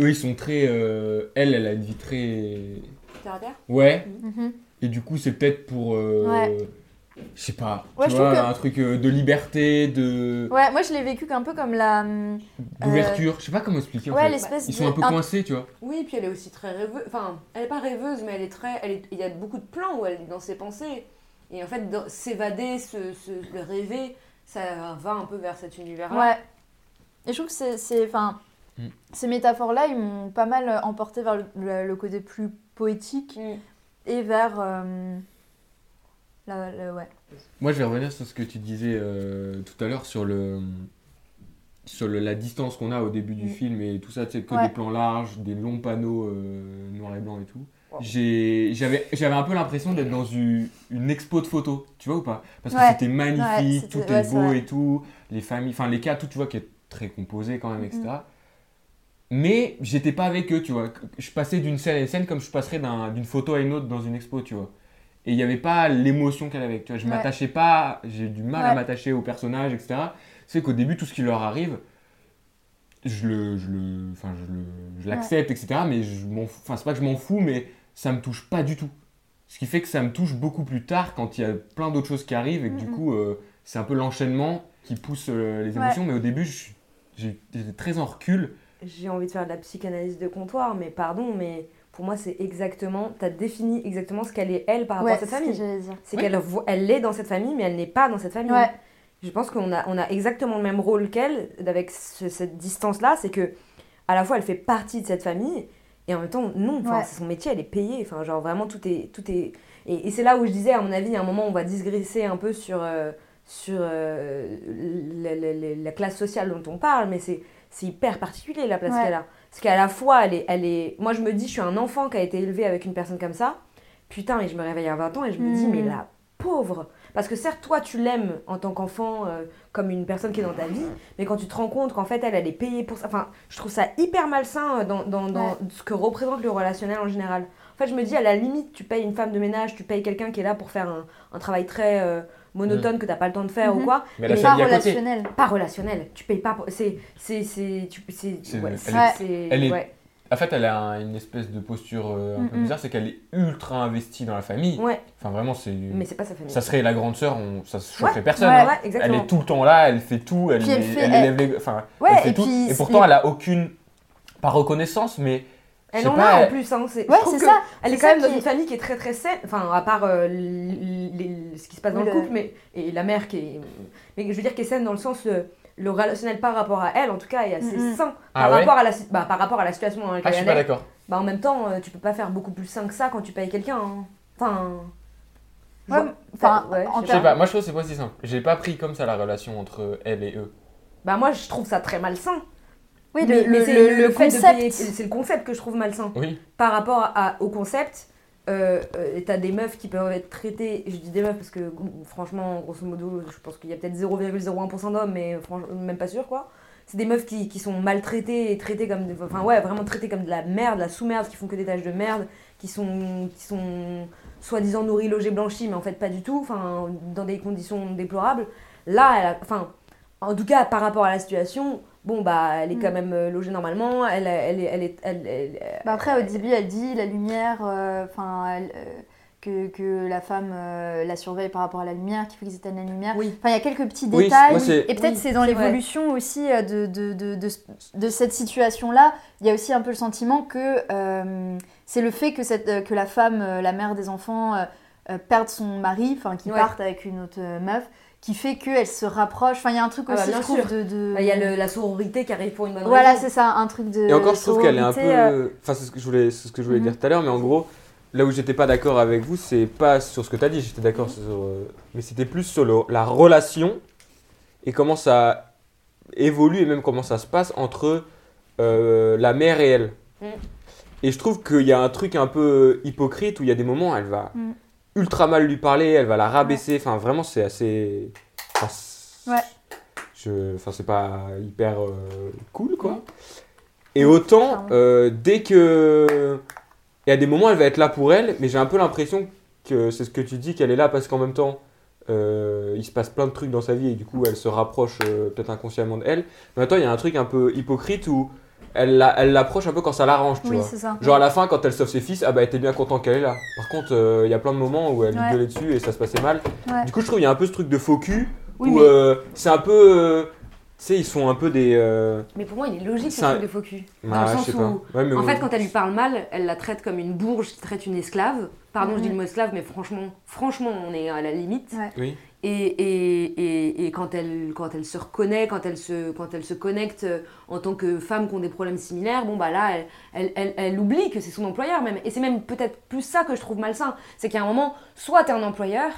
Eux, ils sont très. euh, elle, elle a une vie très. terre à terre? Ouais, Mhm. Et du coup, c'est peut-être pour. euh, Ouais. Je sais pas, Ouais, tu je vois, que- un truc euh, de liberté, de. Ouais, moi je l'ai vécu un peu comme la. hum, d'ouverture. Je sais pas comment expliquer en Ouais, l'espèce Ils de- sont un peu un- coincés, tu vois. Oui, puis elle est aussi très rêveuse. Enfin, elle est pas rêveuse, mais elle est très. Elle est... Il y a beaucoup de plans où elle est dans ses pensées. Et en fait, dans- s'évader, se, se... le rêver, ça va un peu vers cet univers-là. Ouais. Et je trouve que c'est, enfin, Mm. ces métaphores-là, ils m'ont pas mal euh, emporté vers le, le- le côté plus poétique Mm. Et vers. euh, la- le- ouais. Moi, je vais revenir sur ce que tu disais euh, tout à l'heure sur le sur le- la distance qu'on a au début du Mm. film et tout ça, tu sais, que Ouais. des plans larges, des longs panneaux euh, noirs et blancs et tout. Wow. J'avais j'avais un peu l'impression d'être dans une, une expo de photos, tu vois ou pas? Parce que Ouais. c'était magnifique, Ouais, tout est beau et tout, les familles, enfin les cas, tout tu vois qui est très composé quand même, etc. Mais j'étais pas avec eux, tu vois. Je passais d'une scène à une scène comme je passerais d'un- d'une photo à une autre dans une expo, tu vois. Et il n'y avait pas l'émotion qu'elle avait, tu vois. Je Ouais. m'attachais pas, j'ai du mal à m'attacher aux personnages, etc. C'est qu'au début, tout ce qui leur arrive, je le, je le, enfin, je le, je l'accepte, etc. Mais je m'en, enfin, c'est pas que je m'en fous, mais ça me touche pas du tout. Ce qui fait que ça me touche beaucoup plus tard quand il y a plein d'autres choses qui arrivent et que du coup, euh, c'est un peu l'enchaînement qui pousse euh, les émotions. Mais au début, j'étais très en recul. J'ai envie de faire de la psychanalyse de comptoir, mais pardon, mais pour moi, c'est exactement. T'as défini exactement ce qu'elle est, elle, par rapport Ouais, à cette c'est ce que famille. C'est Ouais. qu'elle elle est dans cette famille, mais elle n'est pas dans cette famille. Ouais. Je pense qu'on a, on a exactement le même rôle qu'elle, avec ce- cette distance-là, c'est que à la fois elle fait partie de cette famille, et en même temps, non, Ouais. c'est son métier, elle est payée, enfin, genre vraiment tout est. Tout est... Et, et c'est là où je disais, à mon avis, à un moment, on va digresser un peu sur, euh, sur euh, la, la- la- la classe sociale dont on parle, mais c'est c'est hyper particulier la place Ouais. qu'elle a. Parce qu'à la fois, elle est, elle est. Moi, je me dis, je suis un enfant qui a été élevé avec une personne comme ça. Putain, et je me réveille à 20 ans et je me dis, Mm. mais la pauvre Parce que certes, toi, tu l'aimes en tant qu'enfant, euh, comme une personne qui est dans ta vie, mais quand tu te rends compte qu'en fait, elle, elle est payée pour ça. Enfin, je trouve ça hyper malsain euh, dans, dans, dans Ouais. ce que représente le relationnel en général. En fait, je me dis, à la limite, tu payes une femme de ménage, tu payes quelqu'un qui est là pour faire un, un travail très euh, monotone que t'as pas le temps de faire ou Mhm. quoi. Mais Pas relationnel. Pas relationnel. Tu payes pas pour. C'est. C'est. C'est. tu- ouais, elle est- elle. En fait, elle a un- une espèce de posture euh, un peu bizarre, c'est qu'elle est ultra investie dans la famille. Ouais, Enfin, vraiment, c'est. mais c'est pas sa famille. Ça serait la grande sœur, on... ça se choquerait Ouais, personne. ouais, hein. ouais, Elle est tout le temps là, elle fait tout, elle, Puis elle fait- elle elle- élève les. Enfin, Ouais, elle fait et tout. puis Et pourtant, elle a aucune. Pas reconnaissance, mais. Elle en pas, a en plus, hein. c'est- Ouais, c'est ça. Elle est quand même dans une famille qui est très très saine, enfin à part euh, les- les- ce qui se passe dans Oui, le le- couple, mais et la mère qui est, mais je veux dire qui est saine dans le sens euh, le relationnel par rapport à elle en tout cas est assez sain Ah par ouais rapport à la si- bah, par rapport à la situation dans Ah, laquelle je suis pas d'accord. Bah en même temps euh, tu peux pas faire beaucoup plus sain que ça quand tu payes quelqu'un. hein. Enfin. Ouais, genre- enfin, ouais, en je sais pas, moi je trouve que c'est pas si simple. J'ai pas pris comme ça la relation entre elle et eux. Bah moi je trouve ça très malsain. Oui, mais, le, le, concept. c'est le concept que je trouve malsain. Oui. par rapport à- au concept, euh, euh, t'as des meufs qui peuvent être traitées, je dis des meufs parce que gros- franchement, grosso modo, je pense qu'il y a peut-être 0,01% d'hommes, mais franchement, même pas sûr quoi. C'est des meufs qui, qui sont maltraitées et traitées comme. des- Enfin, ouais, vraiment traitées comme de la merde, de la sous-merde, qui font que des tâches de merde, qui sont, qui sont soi-disant nourries, logées, blanchies, mais en fait pas du tout, enfin, dans des conditions déplorables. Là, elle a- enfin, en tout cas, par rapport à la situation, bon, bah, elle est quand Mm. même euh, logée normalement, elle, elle, est- elle, est- elle, elle- Bah après, au début, elle dit la lumière, euh, enfin, euh, que, que la femme euh, la surveille par rapport à la lumière, qu'il faut qu'ils éteignent la lumière. Oui. Enfin, il y a quelques petits Oui, détails. moi, c'est- et peut-être Oui, c'est dans c'est vrai. l'évolution aussi euh, de, de, de, de, de cette situation-là. Il y a aussi un peu le sentiment que euh, c'est le fait que, cette, euh, que la femme, euh, la mère des enfants, euh, euh, perde son mari, enfin, qui Ouais. parte avec une autre euh, meuf, qui fait qu'elle se rapproche. Enfin, il y a un truc Ah bah, aussi, je trouve, de. de- Bah, Il y a le- la sororité qui arrive pour une bonne Voilà, raison. c'est ça, un truc de. Et encore, je trouve qu'elle est un peu. euh, Enfin, c'est ce que je voulais, c'est ce que je voulais Mhm. dire tout à l'heure, mais en gros, là où j'étais pas d'accord avec vous, c'est pas sur ce que tu as dit, j'étais Mhm. d'accord sur. euh, mais c'était plus sur le- la relation et comment ça évolue et même comment ça se passe entre euh, la mère et elle. Mhm. Et je trouve qu'il y a un truc un peu hypocrite où il y a des moments, elle va Mhm. Ultra mal lui parler, elle va la rabaisser, enfin, vraiment, c'est assez. enfin, c'est- Ouais. je- Enfin, c'est pas hyper euh, cool, quoi. Et autant, euh, dès que. Il y a des moments, elle va être là pour elle, mais j'ai un peu l'impression que c'est ce que tu dis, qu'elle est là parce qu'en même temps, euh, il se passe plein de trucs dans sa vie et du coup, elle se rapproche peut-être inconsciemment de elle. Mais temps, il y a un truc un peu hypocrite où elle la- elle l'approche un peu quand ça l'arrange, tu Oui, vois. c'est ça. Genre à la fin, quand elle sauve ses fils, ah bah elle était bien content qu'elle est là. Par contre, euh, il y a plein de moments où elle lui gueulait dessus et ça se passait mal. Ouais. Du coup, je trouve qu'il y a un peu ce truc de faux cul Oui, où mais- euh, c'est un peu. euh, tu sais, ils sont un peu des. euh, Mais pour moi, il est logique ce Ça- truc de faux cul. Dans ah, le je sens sais où, pas. Ouais, mais en bon. fait, quand elle lui parle mal, elle la traite comme une bourge qui traite une esclave. Pardon, je dis Mhm. le mot esclave, mais franchement, franchement, on est à la limite. Ouais. Oui. Et, et, et, et quand, elle, quand elle se reconnaît, quand elle se, quand elle se connecte euh, en tant que femme qui ont des problèmes similaires, bon bah là, elle, elle, elle, elle oublie que c'est son employeur même. Et c'est même peut-être plus ça que je trouve malsain. C'est qu'à un moment, soit t'es un employeur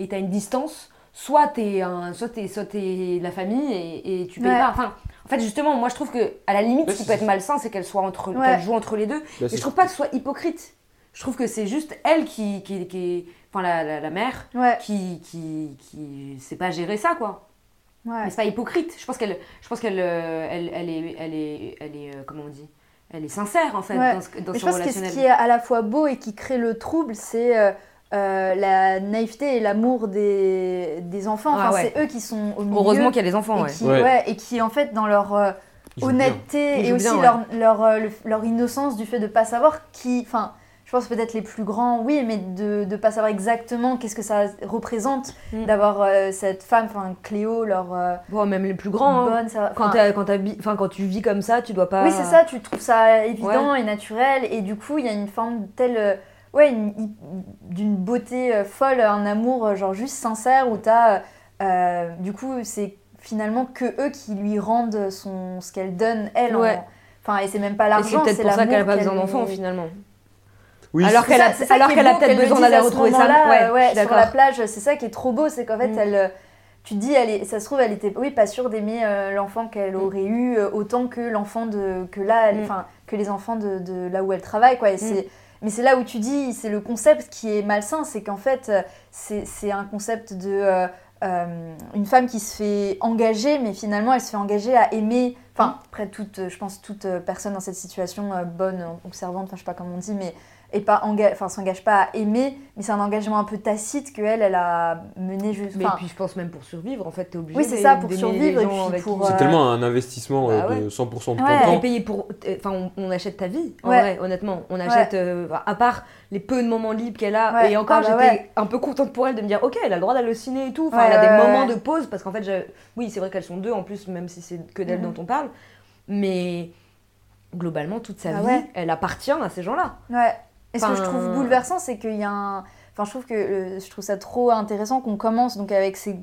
et t'as une distance, soit t'es un, soit t'es, soit t'es la famille et, et tu payes Ouais. pas. Enfin, en fait, justement, moi je trouve que à la limite, ce qui peut être malsain, c'est qu'elle soit entre, Ouais. qu'elle joue entre les deux. Bah, Et je trouve pas que ce soit hypocrite. Je trouve que c'est juste elle qui, qui, qui enfin la, la, la mère, Ouais, qui, qui, qui sait pas gérer ça quoi. ouais. Mais c'est pas hypocrite. Je pense qu'elle, je pense qu'elle, euh, elle, elle est, elle est, elle est, euh, comment on dit, elle est sincère en fait Ouais. dans, ce, dans Mais je son pense que ce qui est à la fois beau et qui crée le trouble, c'est euh, euh, la naïveté et l'amour des, des enfants. Ah Enfin, ouais. c'est eux qui sont au milieu. Heureusement qu'il y a des enfants, et, ouais. qui, Ouais. ouais, et qui, en fait, dans leur euh, honnêteté et aussi bien, ouais. leur, leur, euh, le- leur innocence du fait de pas savoir qui. Enfin, pense peut-être les plus grands, oui, mais de ne pas savoir exactement qu'est-ce que ça représente Mm. d'avoir euh, cette femme, enfin Cléo, leur euh, Bon, même les plus grands. hein. bonne. ça- Quand, quand, enfin, quand tu vis comme ça, tu dois pas. Oui, c'est ça, tu trouves ça évident et naturel, et du coup, il y a une forme telle. euh, Ouais, une- une- d'une beauté euh, folle, un amour genre juste sincère où t'as. euh, du coup, c'est finalement que eux qui lui rendent son, ce qu'elle donne, elle. en- Ouais. Enfin, et c'est même pas Et c'est l'argent, peut-être c'est pour ça qu'elle a pas besoin d'enfants finalement. Oui, Alors C'est qu'elle ça- a, ça alors qu'elle a peut-être besoin d'aller retrouver Ouais, ouais, suis sur la plage, c'est ça qui est trop beau, c'est qu'en fait, Mm. elle, euh, tu te dis, elle est, ça se trouve, elle était, oui, pas sûre d'aimer euh, l'enfant qu'elle Mm. aurait eu euh, autant que l'enfant de, que là, Mm. enfin, que les enfants de, de là où elle travaille, quoi. Et mais c'est là où tu dis, c'est le concept qui est malsain, c'est qu'en fait, c'est, c'est un concept de euh, euh, une femme qui se fait engager, mais finalement, elle se fait engager à aimer. Enfin, après toute, je pense toute personne dans cette situation euh, bonne, observante, enfin, je sais pas comment on dit, mais et pas enfin s'engage pas à aimer mais c'est un engagement un peu tacite que elle elle a mené juste Mais puis je pense même pour survivre, en fait, t'es obligé Oui, c'est ça, pour survivre, et gens puis pour, C'est euh, tellement un investissement euh, Bah de 100% de ton Ouais. Temps. payé pour. euh, Enfin, on, on achète ta vie, en Ouais. vrai, honnêtement. On achète. euh, à part les peu de moments libres qu'elle a. Ouais. Et encore, Ah bah j'étais ouais. un peu contente pour elle de me dire, ok, elle a le droit d'aller au ciné et tout. Enfin, Ouais, elle a des ouais, moments ouais. de pause, parce qu'en fait, je- oui, c'est vrai qu'elles sont deux en plus, même si c'est que d'elle Mhm. dont on parle. Mais globalement, toute sa Ah vie, ouais. elle appartient à ces gens-là. Ouais. Et ce que je trouve bouleversant, c'est qu'il y a un. Enfin, je trouve que euh, je trouve ça trop intéressant qu'on commence donc avec ces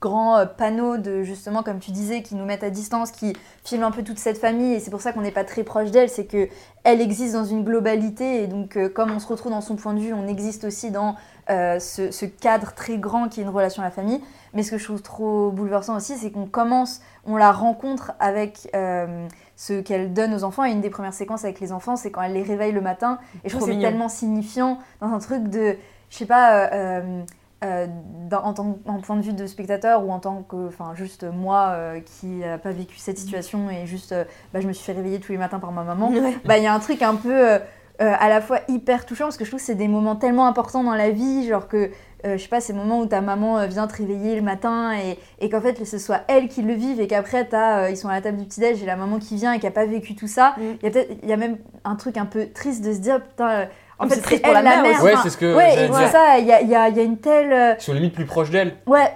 grands euh, panneaux de justement comme tu disais qui nous mettent à distance, qui filment un peu toute cette famille et c'est pour ça qu'on n'est pas très proche d'elle, c'est que elle existe dans une globalité et donc euh, comme on se retrouve dans son point de vue, on existe aussi dans euh, ce, ce cadre très grand qui est une relation à la famille. Mais ce que je trouve trop bouleversant aussi, c'est qu'on commence, on la rencontre avec euh, ce qu'elle donne aux enfants. Et une des premières séquences avec les enfants, c'est quand elle les réveille le matin. Et je Trop trouve que c'est tellement signifiant dans un truc de, je sais pas, euh, euh, euh, en, tant, en point de vue de spectateur ou en tant que, enfin, juste moi euh, qui n'a pas vécu cette situation et juste, bah, je me suis fait réveiller tous les matins par ma maman bah il y a un truc un peu à la fois hyper touchant parce que je trouve que c'est des moments tellement importants dans la vie genre que euh, je sais pas ces moments où ta maman euh, vient te réveiller le matin et, et qu'en fait ce soit elle qui le vive et qu'après t'as euh, ils sont à la table du petit déj et la maman qui vient et qui a pas vécu tout ça Mm. il y a peut-être il y a même un truc un peu triste de se dire putain euh, en fait c'est triste elle pour la la mère mère. aussi. Ouais, enfin, c'est ce que ouais, c'est ça, il y a, il y a- y a une telle. Ils sont limite plus proches d'elle. Ouais,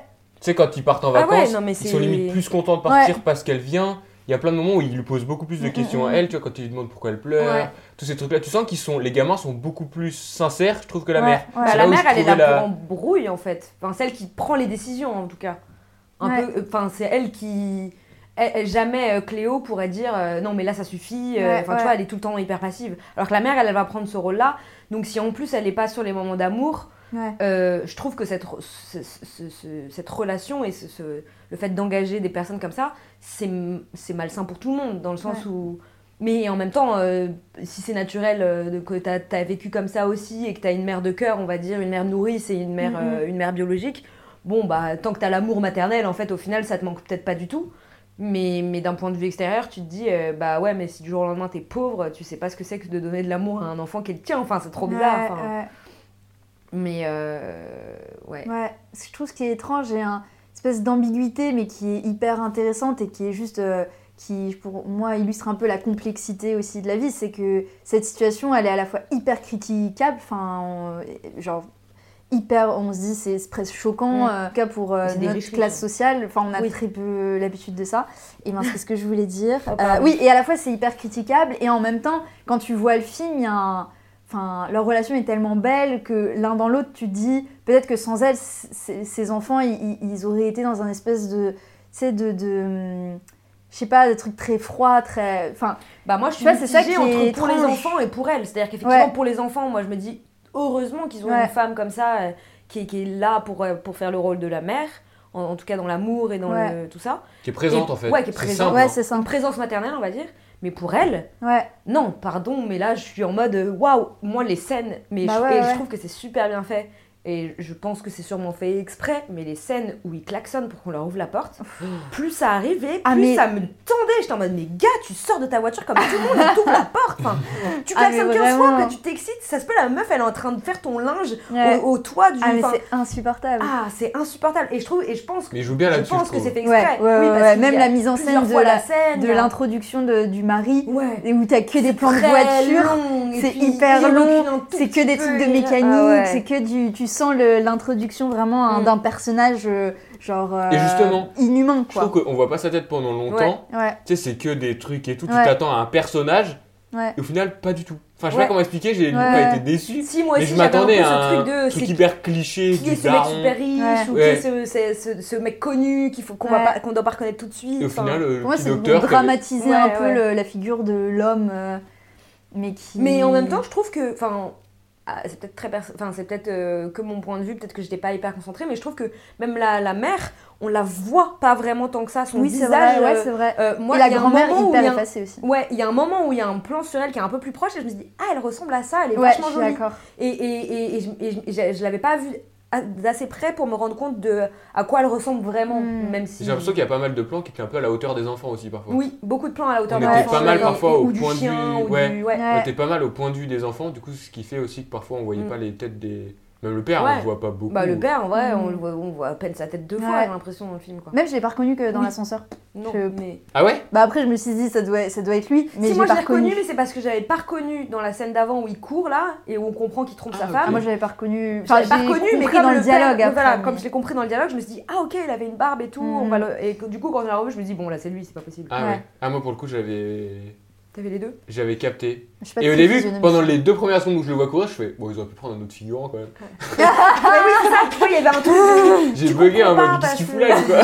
Tu sais, quand ils partent en Ah ouais, vacances, non, mais ils sont limite plus contents de partir parce qu'elle vient. Il y a plein de moments où ils lui posent beaucoup plus de Mm, questions mm, à mm. elle, tu vois, quand ils lui demandent pourquoi elle pleure, Ouais. tous ces trucs-là. Tu sens qu'ils sont, les gamins sont beaucoup plus sincères, je trouve, que la Ouais, mère. ouais. Bah, la là mère, elle est là la- pour embrouille en fait. Enfin, celle qui prend les décisions en tout cas. Un Ouais. peu. Enfin, c'est elle qui. elle- elle- jamais euh, Cléo pourrait dire euh, non mais là ça suffit. euh, Ouais, Enfin ouais. tu vois, elle est tout le temps hyper passive. Alors que la mère, elle, elle va prendre ce rôle-là. Donc si en plus elle n'est pas sur les moments d'amour, ouais. euh, je trouve que cette, re- ce- ce- ce- cette relation et le fait d'engager des personnes comme ça, c'est malsain pour tout le monde, dans le sens où... Mais en même temps, euh, si c'est naturel euh, que tu as, vécu comme ça aussi et que tu as une mère de cœur, on va dire, une mère nourrice et une mère, Mhm. euh, une mère biologique, bon, bah, tant que tu as l'amour maternel, en fait, au final, ça te manque peut-être pas du tout. Mais, mais d'un point de vue extérieur, tu te dis, euh, bah ouais, mais si du jour au lendemain t'es pauvre, tu sais pas ce que c'est que de donner de l'amour à un enfant qui est le tien. Enfin, c'est trop bizarre. Ouais, enfin. ouais. Mais euh, ouais. Ouais, ce que je trouve ce qui est étrange, j'ai une espèce d'ambiguïté, mais qui est hyper intéressante et qui est juste, euh, qui pour moi illustre un peu la complexité aussi de la vie, c'est que cette situation, elle est à la fois hyper critiquable, enfin, genre hyper, on se dit c'est presque choquant, euh, en tout cas pour euh, notre riches classe riches. sociale, enfin on a Oui. très peu l'habitude de ça. Et ben c'est ce que je voulais dire. (laughs) Oh, Euh, oui, et à la fois c'est hyper critiquable et en même temps, quand tu vois le film, il y a un Enfin, leur relation est tellement belle que l'un dans l'autre, tu te dis peut-être que sans elle, ces enfants, ils, auraient été dans un espèce de, tu sais, de, de, je sais pas, de trucs très froids, très, enfin, Bah moi je suis c'est ça qui est entre pour les enfants et pour elle. C'est-à-dire qu'effectivement Ouais. pour les enfants, moi je me dis heureusement qu'ils ont Ouais. une femme comme ça euh, qui, est- qui est là pour, euh, pour faire le rôle de la mère, en, en tout cas dans l'amour et dans Ouais. le, tout ça. Qui est présente Et- en fait. ouais, qui est présente. simple, ouais, hein. c'est ça. Une présence maternelle on va dire. Mais pour elle, Ouais, non, pardon, mais là je suis en mode waouh, moi les scènes, mais Bah je, ouais, et ouais. je trouve que c'est super bien fait. Et je pense que c'est sûrement fait exprès, mais les scènes où ils klaxonnent pour qu'on leur ouvre la porte, plus ça arrivait, plus Ah, mais- ça me tendait. J'étais en mode, mais gars, tu sors de ta voiture comme tout le monde et t'ouvres la porte. Enfin, tu Ah, klaxonnes mais 15 fois, que tu t'excites, ça se peut, la meuf, elle est en train de faire ton linge Ouais. au, au toit du. ah mais c'est insupportable. ah, c'est insupportable. Et je trouve, et je pense que. Mais joue bien Je pense que c'est fait exprès. ouais, oui, ouais, parce ouais, qu'il y même a la mise en scène de la- scène. de l'introduction du mari, Ouais. et où t'as que des plans de voiture. c'est hyper long, c'est que des trucs de mécanique, Ah c'est que du, sens le- l'introduction vraiment hein, Mm. d'un personnage euh, genre euh, Et justement, inhumain Je quoi. trouve qu'on voit pas sa tête pendant longtemps. Ouais, Tu sais, c'est que des trucs et tout. Tu t'attends à un personnage ouais. et au final, pas du tout. Enfin, je sais Ouais. pas comment expliquer, j'ai Ouais. pas été déçu. Si, moi mais aussi, je un peu m'attendais à un truc de. truc hyper cliché qui est ce mec super riche ou qui est ce, ce- ce- ce mec connu qu'on doit pas reconnaître tout de suite Et au enfin. final, le Pour moi c'est dramatiser Ouais, un peu ouais. le- la figure de l'homme euh, mais qui mais en même temps (laughs) je trouve que enfin c'est peut-être très enfin c'est peut-être euh, que mon point de vue peut-être que j'étais pas hyper concentrée mais je trouve que même la, la mère on la voit pas vraiment tant que ça son oui visage vrai, ouais, euh, c'est vrai. euh, moi et la grand-mère hyper un- effacée aussi. Ouais, il y a un moment où il y a un plan sur elle qui est un peu plus proche et je me dit, ah, elle ressemble à ça, elle est Ouais, vachement jolie. Et, et, et, et je, je- l'avais pas vue d'assez près pour me rendre compte de à quoi elle ressemble vraiment, Hmm. même si. J'ai l'impression qu'il y a pas mal de plans qui étaient un peu à la hauteur des enfants aussi parfois. Oui, beaucoup de plans à la hauteur On de était l'enfant, pas mal parfois au ou du point de chien, vue, ou ouais. du- ouais. On était pas mal au point de vue des enfants, du coup, ce qui fait aussi que parfois on voyait Mm. pas les têtes des. Même le père, Ouais. on le voit pas beaucoup. Bah, le père, en vrai, Hmm. on, le voit, on voit à peine sa tête deux fois, Ouais. j'ai l'impression, dans le film. Quoi. Même je l'ai pas reconnu que dans Oui. l'ascenseur. Non, Je- mais. Ah ouais? Bah après je me suis dit ça doit ça doit être lui mais si, je moi l'ai je l'ai reconnu, reconnu. mais c'est parce que j'avais pas reconnu dans la scène d'avant où il court là, et où on comprend qu'il trompe Ah, sa femme. Moi je l'avais pas reconnu. J'avais pas reconnu, mais compris comme dans le dialogue ouais, après. voilà, mais- comme je l'ai compris dans le dialogue, je me suis dit, ah ok, il avait une barbe et tout, Mm. on va le... et que- du coup quand on l'a revu, je me dis, bon là c'est lui, c'est pas possible. Ah Ouais. ouais. Ah, moi pour le coup, j'avais. T'avais les deux J'avais capté. Et au début, pendant les deux premières secondes où je le vois courir, je fais, bon, ils auraient pu prendre un autre figurant quand même. Mais (laughs) oui, c'est ça, tu vois, il y avait un truc. de- (laughs) J'ai bugué pas mode, qu'est-ce qu'il fout là, quoi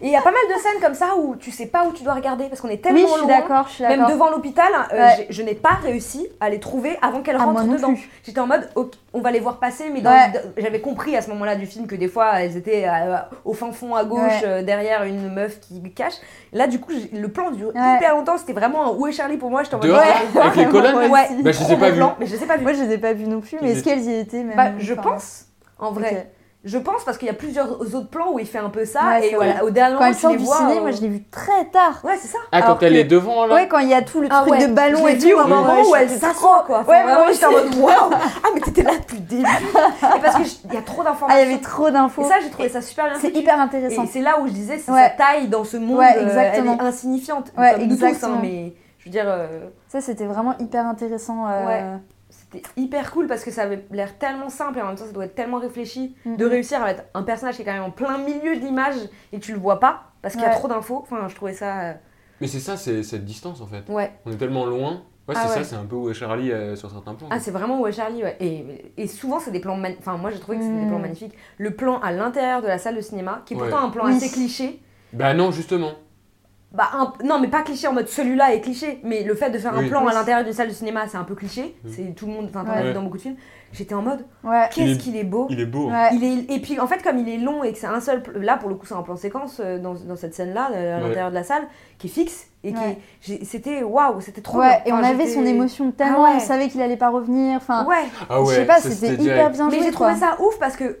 Et (laughs) il y a pas mal de scènes comme ça où tu sais pas où tu dois regarder parce qu'on est tellement Oui, je suis loin. d'accord, je suis Même devant l'hôpital, euh, Ouais. je n'ai pas réussi à les trouver avant qu'elles Ah, rentrent dedans. J'étais en mode, ok, on va les voir passer, mais Ouais. j'avais compris à ce moment-là du film que des fois elles étaient euh, au fin fond à gauche, Ouais. euh, derrière une meuf qui cache. Là, du coup, le plan dure Ouais. hyper longtemps. C'était vraiment un où est Charlie pour moi? J'étais en mode, Dehors, ouais, avec les colonnes? Ouais. Bah, je les ai pas plan, mais je les ai pas vus. Moi je les ai pas vus non plus mais est-ce qu'elles y étaient même Bah, je Enfin, pense, en vrai. Je pense parce qu'il y a plusieurs autres plans où il fait un peu ça. Ouais, et voilà, au dernier Quand moment, elle tu sort les du vois. ciné, euh, moi je l'ai vu très tard. Ouais, c'est ça. Ah, Alors quand elle que- est devant là Ouais, quand il y a tout le Ah truc ouais, de ballon et tout. au moment ouais, où elle s'assoit quoi. Enfin, Ouais, vraiment, j'étais en mode waouh. Ah mais t'étais là depuis le début. (laughs) Et parce que il y a trop Ah, d'informations. il y avait trop d'infos. Et ça j'ai trouvé ça super bien. C'est hyper intéressant. Et c'est là où je disais c'est Ouais. sa taille dans ce monde. Ouais, euh, exactement. elle est insignifiante. Ouais, hein, exactement. mais je veux dire. euh, Ça, c'était vraiment hyper intéressant. Ouais. C'était hyper cool parce que ça avait l'air tellement simple et en même temps ça doit être tellement réfléchi Mhm. de réussir à mettre un personnage qui est quand même en plein milieu de l'image et tu le vois pas parce qu'il y a Ouais. trop d'infos. Enfin, je trouvais ça. euh, Mais c'est ça, c'est cette distance en fait. Ouais. On est tellement loin. Ouais, Ah c'est ouais. ça, c'est un peu où est Charlie euh, sur certains plans. Ah, c'est vraiment où est Charlie, ouais. Et, et souvent, c'est des plans. Enfin, moi, j'ai trouvé que c'était des Mm. plans magnifiques. Le plan à l'intérieur de la salle de cinéma, qui est Ouais. pourtant un plan Oui. assez cliché. Bah non, justement. Bah, un- non, mais pas cliché en mode celui-là est cliché, mais le fait de faire un Oui. plan à l'intérieur d'une salle de cinéma, c'est un peu cliché. C'est tout le monde, enfin, t'en as Ouais. vu dans beaucoup de films. J'étais en mode, Ouais. Qu'est-ce est- qu'il est beau. Il est beau. Ouais. Il est, et puis en fait, comme il est long et que c'est un seul. Là, pour le coup, c'est un plan séquence euh, dans, dans cette scène-là, euh, à Ouais. l'intérieur de la salle, qui est fixe. Et qui Ouais. est- j'ai- c'était waouh, c'était trop Ouais, et on avait son émotion tellement, Ah ouais. on savait qu'il allait pas revenir. Enfin, Ouais, Ah ouais, je sais pas, c'était hyper bien mais j'ai trouvé ça ouf parce que.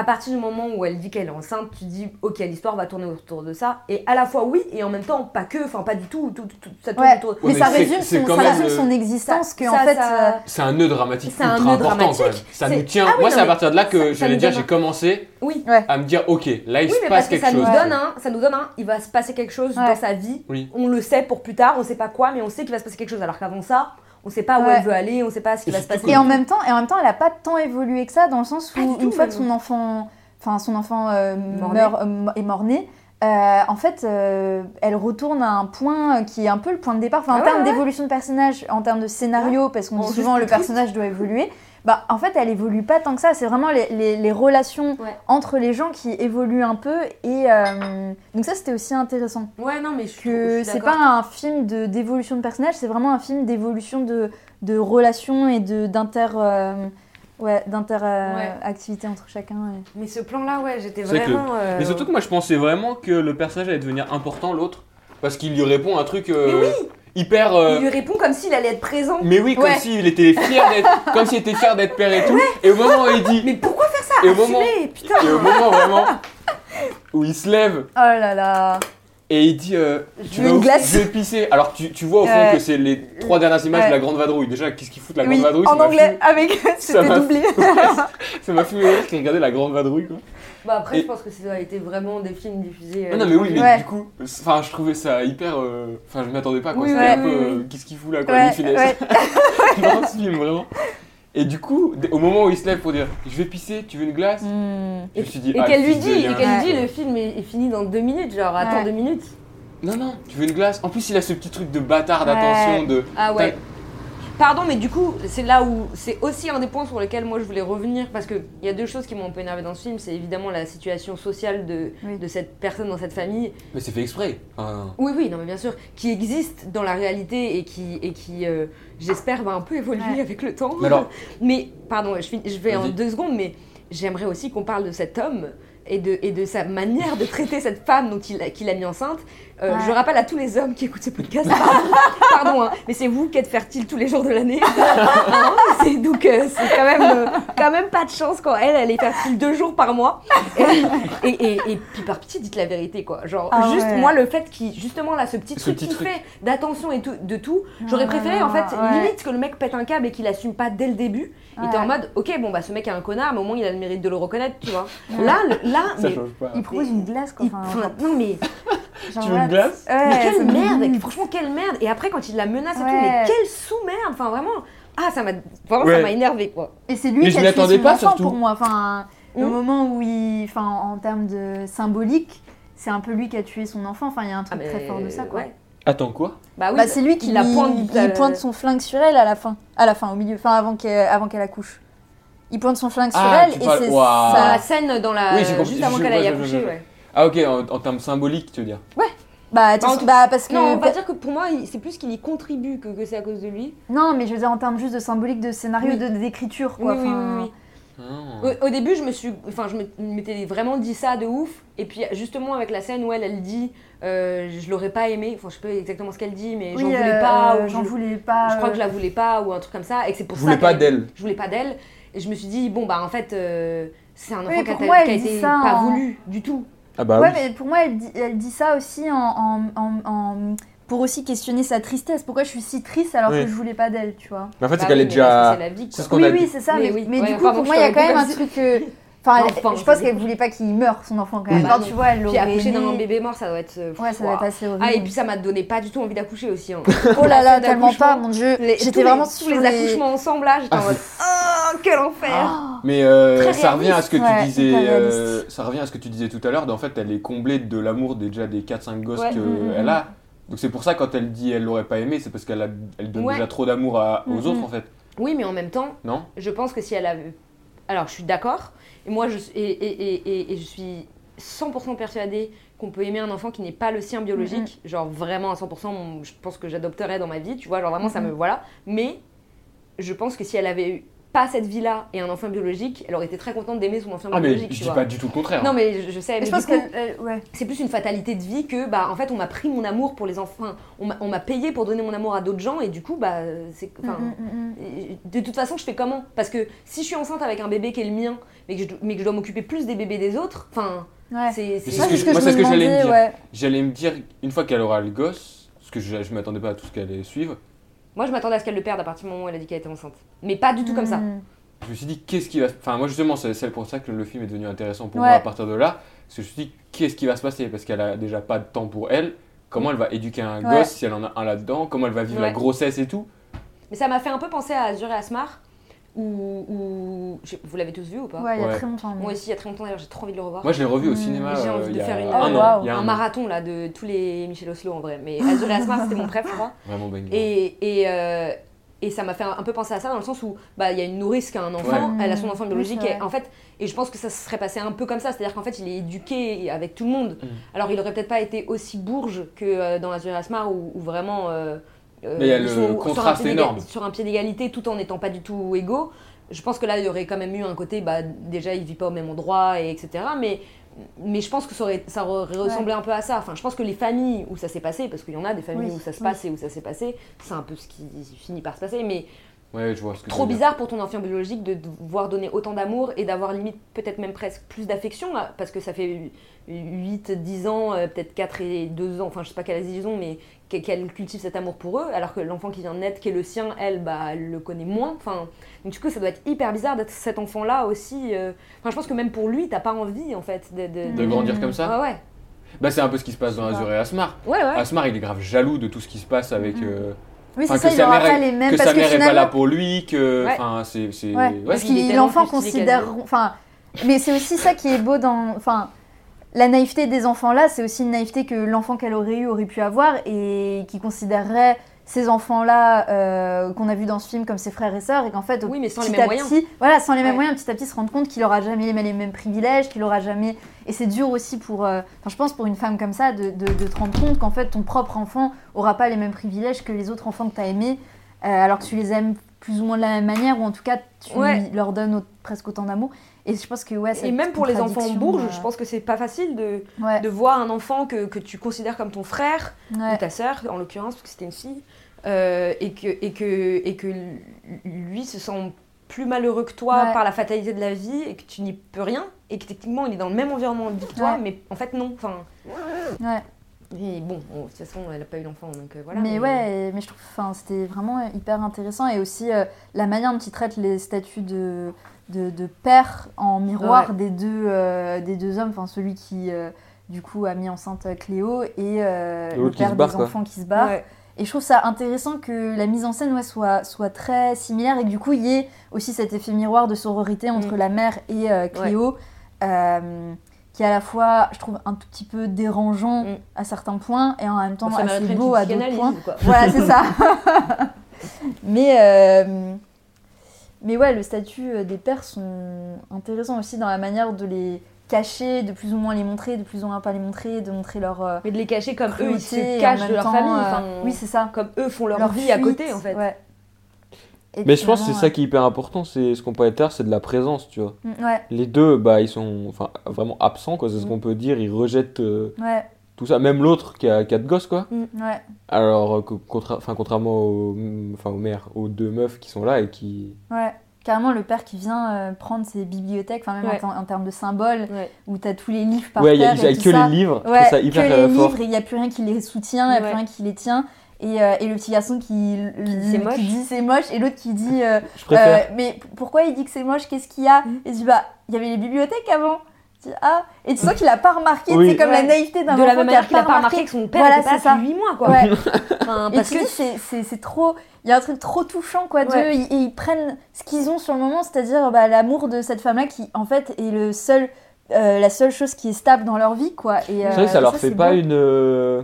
À partir du moment où elle dit qu'elle est enceinte, tu dis ok l'histoire va tourner autour de ça et à la fois oui et en même temps pas que, enfin pas du tout, tout, tout- ça tourne Ouais, autour. mais, mais ça résume, son, ça résume son existence que en fait. ça- euh, C'est un nœud dramatique C'est un ultra nœud important dramatique. quand même. Ça nous tient. Ah oui, Moi, c'est à partir de là que j'allais nous dire, donne j'ai commencé Oui. à me dire, ok, là il Oui, se passe parce que quelque ça nous chose. donne un, ça nous donne un, il va se passer quelque chose Ouais. dans sa vie. Oui. On le sait pour plus tard, on sait pas quoi, mais on sait qu'il va se passer quelque chose. Alors qu'avant ça, on sait pas où Ouais. elle veut aller, on sait pas ce qui Et va se passer. Et en même temps, et en même temps, elle a pas tant évolué que ça dans le sens où une tout, fois que son enfant, enfin son enfant euh, Mort-né. meurt euh, est mort-né. euh, en fait, euh, elle retourne à un point qui est un peu le point de départ. Enfin, Ah en ouais, termes ouais. d'évolution de personnage, en termes de scénario, parce qu'on dit souvent le triste. personnage doit évoluer. Bah, en fait, elle évolue pas tant que ça. C'est vraiment les, les- les relations Ouais. entre les gens qui évoluent un peu. Et euh, donc ça, c'était aussi intéressant. Ouais, non, mais je, Que c'est pas un film de d'évolution de personnage, c'est vraiment un film d'évolution de, de relations et de d'inter euh, ouais, d'inter euh, Ouais. entre chacun. et- Mais ce plan-là, ouais, j'étais que vraiment. euh, Mais surtout que moi je pensais vraiment que le personnage allait devenir important, l'autre. Parce qu'il lui répond un truc euh, hyper. euh, Il lui répond comme s'il allait être présent. Mais oui, comme Ouais. s'il était fier d'être, (laughs) comme s'il était fier d'être père et tout. Et au moment où il dit, Mais pourquoi faire ça? Et au moment- Assumer, putain et au moment vraiment (laughs) où il se lève Oh là là et il dit, euh, tu veux vas glace Je vais pisser. Alors tu, tu vois au fond Ouais. que c'est les trois dernières images de la grande vadrouille. Déjà, qu'est-ce qu'il fout de la Oui, grande vadrouille? en anglais, avec (laughs) c'était m'a- doublé. Ça m'a fait rire qu'il regardait la grande vadrouille quoi. Bah après, Et- je pense que ça a été vraiment des films diffusés. euh, Non, non, mais oui, mais Ouais. du coup, enfin, je trouvais ça hyper. euh, Enfin, je m'y attendais pas quoi. Oui, C'était ouais, un peu. oui, euh, oui. Qu'est-ce qu'il fout là quoi Ouais, dans ce film vraiment. Et du coup, au moment où il se lève pour dire je vais pisser, tu veux une glace Hmm. Je me suis dit Et ah, qu'elle lui dit, et qu'elle lui dit, le film est, est fini dans deux minutes, genre attends Ouais. deux minutes. Non, non, tu veux une glace? En plus, il a ce petit truc de bâtard Ouais. d'attention de. Ah ouais. Pardon, mais du coup, c'est là où c'est aussi un des points sur lesquels moi je voulais revenir parce qu'il y a deux choses qui m'ont un peu énervé dans ce film. C'est évidemment la situation sociale de, Oui. de cette personne dans cette famille. Mais c'est fait exprès. Oui, oui, non, mais bien sûr, qui existe dans la réalité et qui, et qui euh, j'espère, va un peu évoluer Ouais. avec le temps. Mais alors- Mais, pardon, je, finis- je vais en deux secondes, mais j'aimerais aussi qu'on parle de cet homme et de, et de sa manière de traiter cette femme dont il, a- qu'il a mis enceinte. Euh, Ouais. Je rappelle à tous les hommes qui écoutent ce podcast, pardon, (laughs) hein, mais c'est vous qui êtes fertile tous les jours de l'année. (laughs) Hein, c'est- donc euh, c'est quand même, euh, quand même pas de chance quand elle, elle est fertile deux jours par mois. Et, et, et, et puis par pitié, dites la vérité quoi. Genre, Ah juste ouais. moi, le fait qu'il, justement là, ce petit Ce truc petit truc. fait d'attention et tout, de tout, j'aurais Ouais, préféré en fait, ouais. limite que le mec pète un câble et qu'il assume pas dès le début. Il était Ouais. en mode, ok, bon bah ce mec est un connard, mais au moins il a le mérite de le reconnaître, tu vois. Là, le- là, mais. Il propose une glace quoi. il- Enfin, non mais, (laughs) genre, Tu veux une voilà. Glace Ouais, mais quelle merde, franchement quelle merde. Et après quand il la menace et tout, Ouais. mais quelle sous-merde, enfin vraiment, ah ça m'a, vraiment Ouais. ça m'a énervé quoi. Et c'est lui Mais qui je a tué son pas, enfant surtout. pour moi. Enfin, au Hmm. moment où il, enfin, en termes de symbolique, c'est un peu lui qui a tué son enfant. Enfin, il y a un Ah, truc très fort de ça quoi. ouais. Attends, quoi? Bah oui, bah, c'est lui qui il la pointe, il euh, pointe son flingue sur elle à la fin, à la fin, au milieu, enfin avant qu'elle, avant qu'elle accouche. Il pointe son flingue sur Ah, elle tu et parles- c'est ça. la scène dans la, Oui, j'ai compris, juste avant qu'elle ouais, aille accoucher, ouais. Ah, ok, en, en termes symboliques, tu veux dire Bah, tu- Bah, tout- bah, parce que Non, on va dire que pour moi, c'est plus qu'il y contribue que, que c'est à cause de lui. non, mais je veux dire en termes juste de symbolique, de scénario, Oui. de d'écriture Oui, quoi. oui, oui, Enfin, oui. Ah. Au, au début, je me suis, enfin, je me- m'étais vraiment dit ça de ouf. Et puis justement avec la scène où elle, elle dit, euh, je l'aurais pas aimé. Enfin, je sais pas exactement ce qu'elle dit, mais j'en voulais euh, pas. euh, ou j'en je, voulais pas. je crois que je euh, la voulais pas ou un truc comme ça. Et que c'est pour Je ça. voulais pas d'elle. Je voulais pas d'elle. Et je me suis dit, bon bah en fait, euh, c'est un enfant Oui, qui a, été ça pas voulu du tout. Ah, bah ouais, oui. mais pour moi, elle dit, elle dit ça aussi en, en- en- en- pour aussi questionner sa tristesse. Pourquoi je suis si triste alors Oui. que je voulais pas d'elle, tu vois? Mais en fait, c'est Bah qu'elle oui, est mais déjà. C'est la vie. C'est ce qu'on Oui, a oui, dit. c'est ça. Mais, oui. mais Ouais, du coup, pour moi, il y a quand même un truc. Enfin, Non, elle- enfin, je pense qu'elle voulait pas qu'il meure, son enfant, quand même. Oui. Enfin, tu vois, elle Puis l'aurait accoucher d'un bébé mort, ça doit être. euh, Ouais, ça va waouh. être assez horrible. Ah, et puis ça m'a donné pas du tout envie d'accoucher aussi. hein. (laughs) Oh là là, tellement pas, mon dieu. J'étais vraiment tous sur les les- accouchements ensemble là, j'étais Ah, en mode Oh, quel enfer Mais euh, ça revient à ce que tu Ouais, disais, euh, ça revient à ce que tu disais tout à l'heure. En fait, elle est comblée de l'amour déjà des 4-5 gosses Ouais. qu'elle Mm, mm, a. Donc c'est pour ça quand elle dit elle l'aurait pas aimé, c'est parce qu'elle elle donne Ouais. déjà trop d'amour aux Mm, autres mm. en fait. Oui, mais en même temps, Non? je pense que si elle avait. Alors, je suis d'accord. Et moi, je, et, et, et, je suis 100% persuadée qu'on peut aimer un enfant qui n'est pas le sien biologique. Genre, vraiment à 100%, mon- je pense que j'adopterais dans ma vie, tu vois. Genre, vraiment, ça me. Mhm. Voilà. Mais je pense que si elle avait eu pas cette vie-là et un enfant biologique, elle aurait été très contente d'aimer son enfant Ah mais biologique, je tu dis vois. pas du tout le contraire. Non, mais je, je sais. Mais je pense que. euh, ouais. c'est plus une fatalité de vie que, bah, en fait, on m'a pris mon amour pour les enfants. On m'a- payé pour donner mon amour à d'autres gens et du coup, bah, c'est. Enfin, Mm, mm, mm, De toute façon, je fais comment? Parce que si je suis enceinte avec un bébé qui est le mien, mais que je, mais que je dois m'occuper plus des bébés des autres, enfin, Ouais. c'est. Mais ce que c'est je- moi, c'est ce que j'allais me dire. ouais. J'allais me dire, une fois qu'elle aura le gosse, parce que je, je m'attendais pas à tout ce qu'elle allait suivre, Moi, je m'attendais à ce qu'elle le perde à partir du moment où elle a dit qu'elle était enceinte. Mais pas du tout comme ça. Mm. je me suis dit qu'est-ce qui va. Enfin, moi justement, c'est pour ça que le film est devenu intéressant pour Ouais. moi à partir de là. Parce que je me suis dit qu'est-ce qui va se passer? Parce qu'elle a déjà pas de temps pour elle. Comment elle va éduquer un Ouais. gosse si elle en a un là-dedans? Comment elle va vivre la grossesse et tout? Mais ça m'a fait un peu penser à Azur et Asmar, je- vous l'avez tous vu ou pas Ouais, il y a Ouais. très longtemps. mais- Moi aussi, il y a très longtemps d'ailleurs, j'ai trop envie de le revoir. Moi, je l'ai revu au Mm, cinéma j'ai euh, envie de y a faire une- un an. wow. Il y a un marathon là de tous les Michel Oslo en vrai. Mais Azur et Asmar, c'était mon préf, je crois. (laughs) Vraiment banger. Et, et, euh, et ça m'a fait un, peu penser à ça dans le sens où bah, il y a une nourrice qui a un enfant, Ouais. elle a son enfant biologique, et en fait, et je pense que ça se serait passé un peu comme ça, c'est-à-dire qu'en fait il est éduqué avec tout le monde. Mm. Alors il aurait peut-être pas été aussi bourge que euh, dans Azur et Asmar où, où vraiment. Euh, Mais il y a le sont sur un contraste pied d'éga- énorme. Sur un pied d'égalité tout en n'étant pas du tout égaux. Je pense que là il y aurait quand même eu un côté, bah, déjà il vit pas au même endroit, et etc. Mais, mais je pense que ça aurait, ça aurait ressemblé un peu à ça. Enfin, je pense que les familles où ça s'est passé, parce qu'il y en a des familles Oui, où ça se oui. passe et où ça s'est passé, c'est un peu ce qui finit par se passer. Mais Ouais, je vois ce que tu trop bizarre pour ton enfant biologique de devoir donner autant d'amour et d'avoir limite peut-être même presque plus d'affection parce que ça fait 8, 10 ans, euh, peut-être 4 et 2 ans, enfin je sais pas quel âge ils ont, mais qu'elle cultive cet amour pour eux, alors que l'enfant qui vient de naître, qui est le sien, elle, bah, elle le connaît moins. Enfin, donc du coup, ça doit être hyper bizarre d'être cet enfant-là aussi. euh, Enfin, je pense que même pour lui, t'as pas envie en fait de. de, De grandir comme ça Ouais, ouais. Bah, c'est un peu ce qui se passe dans Azur et Asmar. Ouais, ouais. Asmar, il est grave jaloux de tout ce qui se passe avec. Mhm. euh, Oui, c'est ça, que il sa aura mère pas est- les mêmes. que parce sa mère est pas là pour lui, que. Ouais. Enfin, c'est. c'est- Ouais, ouais. parce que l'enfant considère. Enfin, mais c'est aussi ça qui est beau dans. Enfin, la naïveté des enfants là, c'est aussi une naïveté que l'enfant qu'elle aurait eu aurait pu avoir et qui considérerait ces enfants-là euh, qu'on a vu dans ce film comme ses frères et sœurs et qu'en fait, au Oui, mais sans les petit mêmes à moyens. petit, voilà, sans les mêmes Ouais. moyens, petit à petit se rendre compte qu'il aura jamais les, les mêmes privilèges, qu'il aura jamais. Et c'est dur aussi pour, euh, je pense pour une femme comme ça, de, de- de te rendre compte qu'en fait ton propre enfant aura pas les mêmes privilèges que les autres enfants que tu as aimés, euh, alors que tu les aimes plus ou moins de la même manière, ou en tout cas tu Ouais. leur donnes presque autant d'amour. Et je pense que ouais. Et même pour les enfants contradiction, bourges, euh, je pense que c'est pas facile de, Ouais, de voir un enfant que, que tu considères comme ton frère ouais. ou ta sœur, en l'occurrence, parce que c'était une fille, euh, et, que, et, que, et que lui se sent plus malheureux que toi Ouais. par la fatalité de la vie et que tu n'y peux rien, et que techniquement il est dans le même environnement que toi, Ouais. mais en fait non. Enfin, ouais. et bon, de toute façon, elle n'a pas eu d'enfant, donc euh, voilà. mais ouais, et- mais je trouve, enfin, c'était vraiment hyper intéressant et aussi euh, la manière dont il traite les statuts de, de, de père en miroir Ouais. des deux euh, des deux hommes, enfin celui qui euh, du coup a mis enceinte Cléo et euh, le père barre, des quoi. enfants qui se barre. Ouais. Et je trouve ça intéressant que la mise en scène ouais, soit, soit très similaire et que du coup il y ait aussi cet effet miroir de sororité entre Mm. la mère et euh, Cléo, euh, qui est à la fois, je trouve, un tout petit peu dérangeant Mm. à certains points et en même temps Ça assez beau à d'autres points. quoi. Voilà, c'est ça. (laughs) mais, euh, mais ouais, le statut euh, des pères sont intéressants aussi dans la manière de les cacher, de plus ou moins les montrer, de plus ou moins pas les montrer, de montrer leur euh, Mais de les cacher comme eux, ils se en cachent de leur temps, famille. euh, oui, c'est ça. comme eux font leur, Leur vie à côté, en fait. Ouais. Et Mais je pense que c'est ça qui est hyper important, c'est ce qu'on parlait l'heure, c'est de la présence, tu vois. euh, Ouais, Les deux, bah, ils sont enfin, vraiment absents, quoi, c'est ce Mm. qu'on peut dire, ils rejettent euh, ouais, tout ça, même l'autre qui a quatre gosses, quoi. ouais. Alors, euh, contra- contrairement aux, enfin, aux mères, aux deux meufs qui sont là et qui. Ouais, carrément le père qui vient euh, prendre ses bibliothèques, enfin même Ouais. en, en termes de symboles, Ouais. où t'as tous les livres par ouais, il y a, terre il y a tout que ça. les livres, Ouais, trouve ça hyper que les euh, fort. livres, et il n'y a plus rien qui les soutient, il n'y a Ouais. plus rien qui les tient. Et, euh, et le petit garçon qui, dit c'est moche. qui dit c'est moche, et l'autre qui dit euh, Je préfère. euh, mais pourquoi il dit que c'est moche, qu'est-ce qu'il y a? Mm. Et je dis bah il y avait les bibliothèques avant. Dis, ah, et tu sens qu'il a pas remarqué, Oui. c'est comme Ouais. la naïveté d'un De enfant la même qui a manière qu'il a pas remarqué que son père Voilà, était pas c'est ça. depuis 8 mois, quoi. Ouais. Enfin, (laughs) Et parce tu que c'est- c'est c'est trop. Il y a un truc trop touchant, quoi. Ouais. Ils, et ils prennent ce qu'ils ont sur le moment, c'est-à-dire bah, l'amour de cette femme-là qui, en fait, est le seul, euh, la seule chose qui est stable dans leur vie, quoi. Et, C'est vrai que ça euh, leur ça, fait c'est pas beau. une. euh,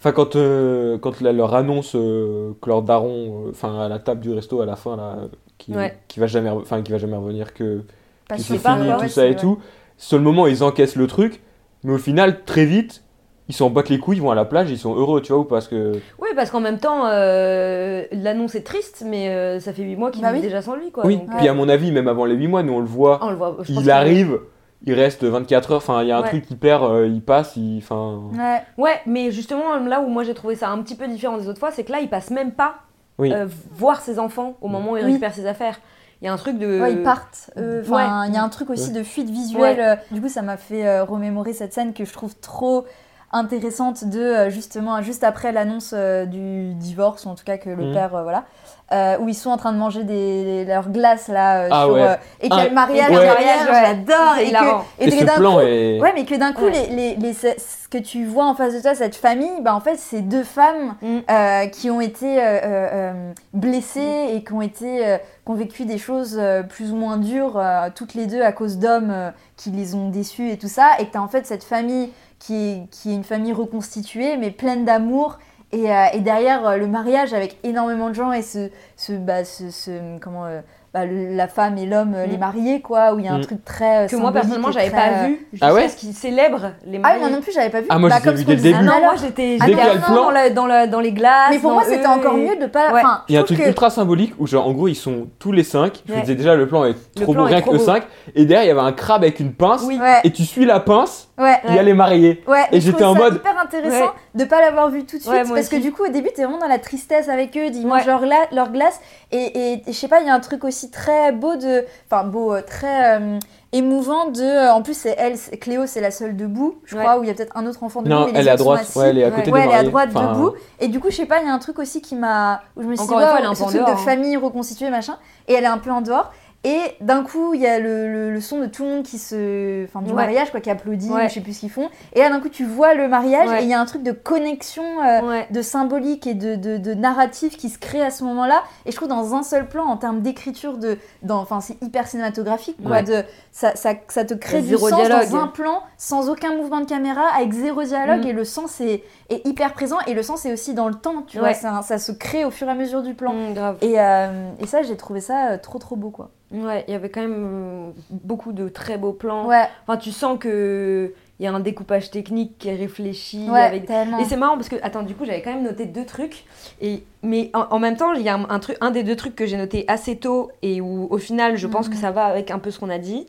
Enfin, quand, euh, quand la- leur annonce euh, que leur daron, euh, enfin, à la table du resto à la fin, là, qui, Ouais. qui va jamais, enfin, qui va jamais revenir, que, que c'est pas, fini, tout ouais, ça et tout. Sur le moment, ils encaissent le truc, mais au final, très vite, ils s'en battent les couilles, ils vont à la plage, ils sont heureux, tu vois, ou parce que. Oui, parce qu'en même temps, euh, l'annonce est triste, mais euh, ça fait 8 mois qu'il Bah vit oui. déjà sans lui, quoi. oui, donc, puis à mon avis, même avant les 8 mois, nous on le voit, on le voit. je pense il arrive, il reste 24 heures, enfin, il y a un Ouais. truc qui perd, euh, il passe, il. Enfin. Ouais. Ouais, mais justement, là où moi j'ai trouvé ça un petit peu différent des autres fois, c'est que là, il passe même pas Oui. euh, voir ses enfants au moment où il Oui. récupère ses affaires. Il y a un truc de. Ouais, ils partent. euh, ouais. il y a un truc aussi de fuite visuelle. Du coup, ça m'a fait euh, remémorer cette scène que je trouve trop intéressante de euh, justement juste après l'annonce euh, du divorce ou en tout cas que le Mhm. père euh, voilà euh, où ils sont en train de manger des leurs glaces là euh, Ah sur ouais. euh, et a Ah, le mariage ouais. Ouais. j'adore et que, Et, que ce d'un plan coup- est. Ouais, mais que d'un coup, Ouais. les, les, les- ce que tu vois en face de toi, cette famille, bah en fait, c'est deux femmes Mm. euh, qui ont été euh, euh, euh, blessées et qui ont, été, euh, qui ont vécu des choses euh, plus ou moins dures, euh, toutes les deux à cause d'hommes euh, qui les ont déçues et tout ça. Et que tu as en fait cette famille qui est, qui est une famille reconstituée, mais pleine d'amour. Et, euh, et derrière euh, le mariage avec énormément de gens et ce, ce, bah, ce, ce- comment, euh, bah, le- la femme et l'homme, les Mm. mariés, quoi, où il y a un Mm. truc très. euh, Que moi personnellement, j'avais très, pas euh, vu Ah ouais ce qu'ils célèbrent les ah mariés. oui, moi non plus, j'avais pas vu. Ah, moi, ai comme ce dès le début. Ah non, moi j'étais Ah, dans, la- dans, la- dans les glaces. Mais pour moi, c'était encore et- mieux de pas. Ouais. Enfin, Il y a un truc que- ultra symbolique où, genre, en gros, ils sont tous les cinq. Je Ouais. me disais déjà, le plan est trop est rien que cinq. Et derrière, il y avait un crabe avec une pince. Oui. Ouais, Et tu suis la pince, ouais. il y a les mariés. Ouais, Et j'étais en ça mode- hyper intéressant Ouais. de pas l'avoir vu tout de suite parce que du coup au début t'es vraiment dans la tristesse avec eux, ils mangent leur, gla- leur glace et, et, et je sais pas il y a un truc aussi très beau de, enfin beau, euh, très euh, émouvant de, euh, en plus c'est elle, Cléo c'est la seule debout, je Ouais. crois où il y a peut-être un autre enfant debout. Non, mais les elle est à droite. Ouais, elle est à Ouais. côté Ouais, des elle est à mariés. droite Enfin, debout. Et du coup, je sais pas, il y a un truc aussi qui m'a. où je me suis dit, une fois, waouh, elle est un ce truc de dehors, hein. famille reconstituée, machin. Et elle est un peu en dehors. Et d'un coup, il y a le, le- le son de tout le monde qui se. Enfin, du Ouais. mariage, quoi, qui applaudit, Ouais. je sais plus ce qu'ils font. Et là, d'un coup, tu vois le mariage Ouais. et il y a un truc de connexion. euh, Ouais. de symbolique et de, de, de narratif qui se crée à ce moment-là. Et je trouve dans un seul plan, en termes d'écriture, de, enfin c'est hyper cinématographique, quoi. Ouais. De, ça, ça, ça te crée du Zéro sens dialogue. dans un plan, sans aucun mouvement de caméra, avec zéro dialogue. Mm. Et le sens est, est hyper présent. Et le sens est aussi dans le temps, tu Ouais. vois. Ça, ça se crée au fur et à mesure du plan. Mm, grave. Et, euh, et ça, j'ai trouvé ça euh, trop trop beau, quoi. Ouais, il y avait quand même euh, beaucoup de très beaux plans. Ouais, Enfin, tu sens que il y a un découpage technique qui est réfléchi. ouais, avec... Et c'est marrant parce que, attends, du coup, j'avais quand même noté deux trucs. Et, mais en, en même temps, il y a un, un truc, un des deux trucs que j'ai noté assez tôt et où, au final, je pense Mhm. que ça va avec un peu ce qu'on a dit.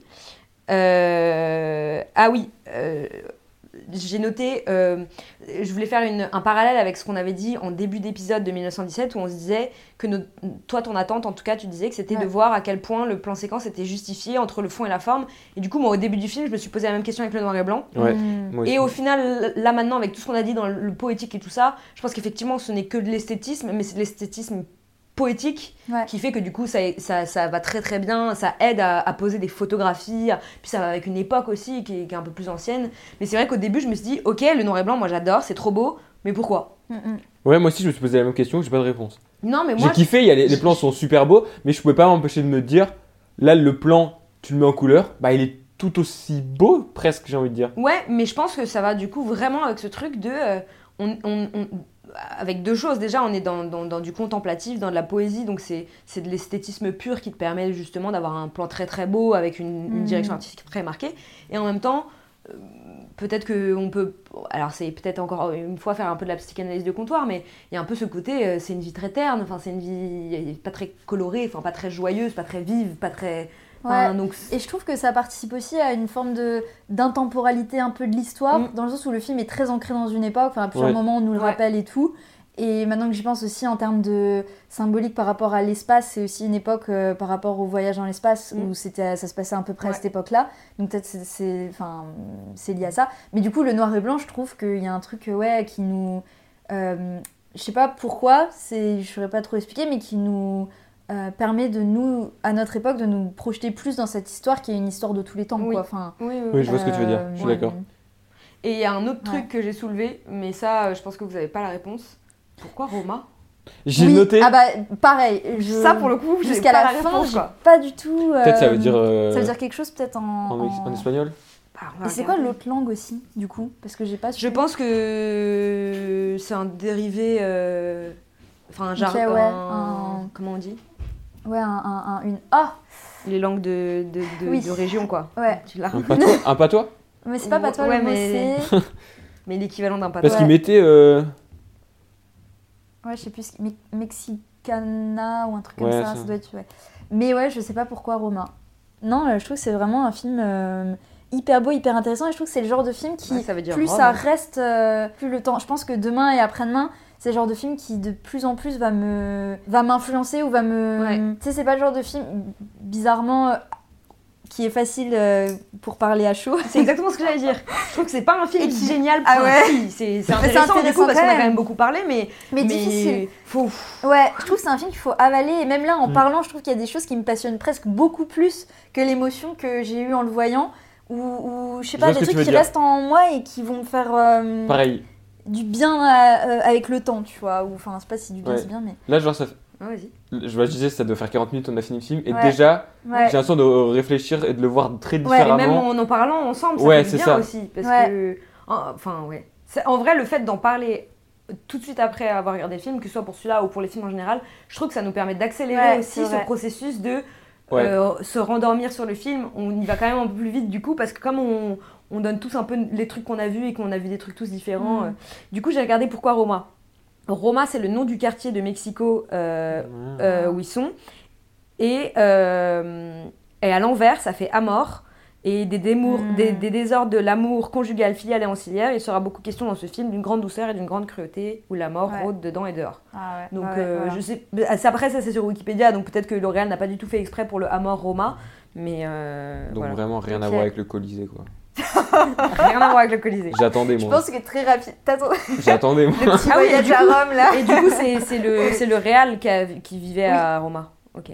Euh, Ah oui, euh, j'ai noté, euh, je voulais faire une- un parallèle avec ce qu'on avait dit en début d'épisode de 1917 où on se disait que nos- toi, ton attente, en tout cas, tu disais que c'était Ouais. de voir à quel point le plan séquence était justifié entre le fond et la forme. Et du coup, moi, au début du film, je me suis posé la même question avec le noir et blanc. Ouais. Mm. Et au final, là maintenant, avec tout ce qu'on a dit dans le poétique et tout ça, je pense qu'effectivement, ce n'est que de l'esthétisme, mais c'est de l'esthétisme poétique Ouais. qui fait que du coup, ça, ça, ça va très très bien, ça aide à, à poser des photographies, puis ça va avec une époque aussi qui est, qui est un peu plus ancienne. Mais c'est vrai qu'au début, je me suis dit, ok, le noir et blanc, moi j'adore, c'est trop beau, mais pourquoi? Mm, mm. Ouais, moi aussi, je me suis posé la même question, j'ai pas de réponse. Non, mais J'ai moi, kiffé, il y a les, les plans sont super beaux, mais je pouvais pas m'empêcher de me dire, là, le plan, tu le mets en couleur, bah il est tout aussi beau, presque, j'ai envie de dire. Ouais, mais je pense que ça va du coup vraiment avec ce truc de. euh, on, on- on- avec deux choses. Déjà, on est dans, dans- dans du contemplatif, dans de la poésie, donc c'est de l'esthétisme pur qui te permet justement d'avoir un plan très très beau avec une, une Mhm. direction artistique très marquée. Et en même temps, euh, peut-être qu'on peut. Alors, c'est peut-être encore une fois faire un peu de la psychanalyse de comptoir, mais il y a un peu ce côté, euh, c'est une vie très terne, enfin, c'est une vie pas très colorée, enfin, pas très joyeuse, pas très vive, pas très. Enfin, Ouais. donc, Et je trouve que ça participe aussi à une forme de d'intemporalité un peu de l'histoire, Mm. dans le sens où le film est très ancré dans une époque, enfin à plusieurs Ouais. moments on nous le Ouais. rappelle et tout. Et maintenant que j'y pense aussi en termes de symbolique par rapport à l'espace, c'est aussi une époque euh, par rapport au voyage dans l'espace Mm. où c'était, ça se passait à peu près à cette époque-là. Donc peut-être c'est, c'est, enfin, c'est lié à ça. Mais du coup, le noir et blanc, je trouve qu'il y a un truc euh, ouais, qui nous... euh, je sais pas pourquoi, c'est, je saurais pas trop expliquer, mais qui nous euh, permet de nous, à notre époque, de nous projeter plus dans cette histoire qui est une histoire de tous les temps. Oui. Quoi. Enfin, Oui, oui, Oui, je vois ce que tu veux dire, euh, je suis ouais. d'accord. Et il y a un autre truc Ouais. que j'ai soulevé, mais ça, euh, je pense que vous n'avez pas la réponse. Pourquoi Roma? J'ai Oui, noté. Ah bah pareil. Je... Ça, pour le coup, jusqu'à la, la fin, réponse, j'ai quoi. pas du tout. Peut-être ça veut dire. euh, Ça veut dire quelque chose peut-être en. en, ex- en en- espagnol Ah, va Et c'est quoi l'autre langue aussi, du coup? Parce que j'ai pas. Je pense que c'est un dérivé. euh, Enfin, un jargon. ouais, un- un- Comment on dit? Ouais, un, un- un- une. Ah Les langues de, de, de, Oui. de région, quoi. Ouais. Tu l'as Un patois, (laughs) un patois Mais c'est pas toi Ouais, le mot, mais- c'est. (laughs) Mais l'équivalent d'un patois. Parce qu'il mettait. euh, Ouais, je sais plus. Me- Mexicana ou un truc Ouais, comme ça, ça. ça doit être. Ouais. Mais ouais, je sais pas pourquoi Roma. Non, euh, je trouve que c'est vraiment un film euh, hyper beau, hyper intéressant et je trouve que c'est le genre de film qui. Ouais, ça veut dire plus Rome. ça reste, euh, plus le temps. Je pense que demain et après-demain, c'est le genre de film qui de plus en plus va me va m'influencer ou va me. Ouais. Tu sais, c'est pas le genre de film bizarrement euh, qui est facile euh, pour parler à chaud. C'est exactement ce que j'allais dire. Je trouve que c'est pas un film qui- génial. Ah Enfin, ouais. si, C'est Mais c'est intéressant, du intéressant coup parce qu'on a quand même. beaucoup parlé, mais, Mais, difficile. Faut... Ouais, je trouve que c'est un film qu'il faut avaler et même là en Mm. parlant, je trouve qu'il y a des choses qui me passionnent presque beaucoup plus que l'émotion que j'ai eue en le voyant. Ou, ou je sais pas, des trucs qui dire. restent en moi et qui vont me faire euh, Pareil. Du bien à- euh, avec le temps, tu vois. Ou enfin, c'est pas si du bien Ouais. c'est bien, mais. Là, genre, ça fait- Ah, vas-y. je, vois, je disais, ça doit faire 40 minutes, on a fini le film. Et Ouais. déjà, Ouais. j'ai l'impression de réfléchir et de le voir très Ouais, et différemment. même en en parlant ensemble, ça Ouais, fait c'est bien ça. aussi. Parce Ouais. que. en- Enfin, ouais. C'est- En vrai, le fait d'en parler tout de suite après avoir regardé le film, que ce soit pour celui-là ou pour les films en général, je trouve que ça nous permet d'accélérer Ouais, aussi ce processus de Ouais. euh, se rendormir sur le film. On y va quand même un peu plus vite du coup, parce que comme on, on donne tous un peu les trucs qu'on a vus et qu'on a vu des trucs tous différents. Mm. euh, du coup, j'ai regardé pourquoi Roma. Roma, c'est le nom du quartier de Mexico euh, Ouais. euh, où ils sont. Et, euh, et à l'envers, ça fait Amor. Et des, démours- Mm. des, des désordres de l'amour conjugal, filial et ancillaire. Il sera beaucoup question dans ce film d'une grande douceur et d'une grande cruauté où la mort Ouais. rôde dedans et dehors. Ah ouais. Donc ouais, euh, voilà. je sais, ah, ça, après ça c'est sur Wikipédia, donc peut-être que L'Oréal n'a pas du tout fait exprès pour le Amor Roma, mais euh, Donc voilà. vraiment rien à voir avec le Colisée, quoi. Rien à voir avec le Colisée. J'attendais, Je moi. pense que très rapide. Le J'attendais, moi. petit Ah oui, voyage du à coup- Rome là. Et du coup c'est c'est le c'est le Real qui, a- qui vivait Oui. à Roma. Ok.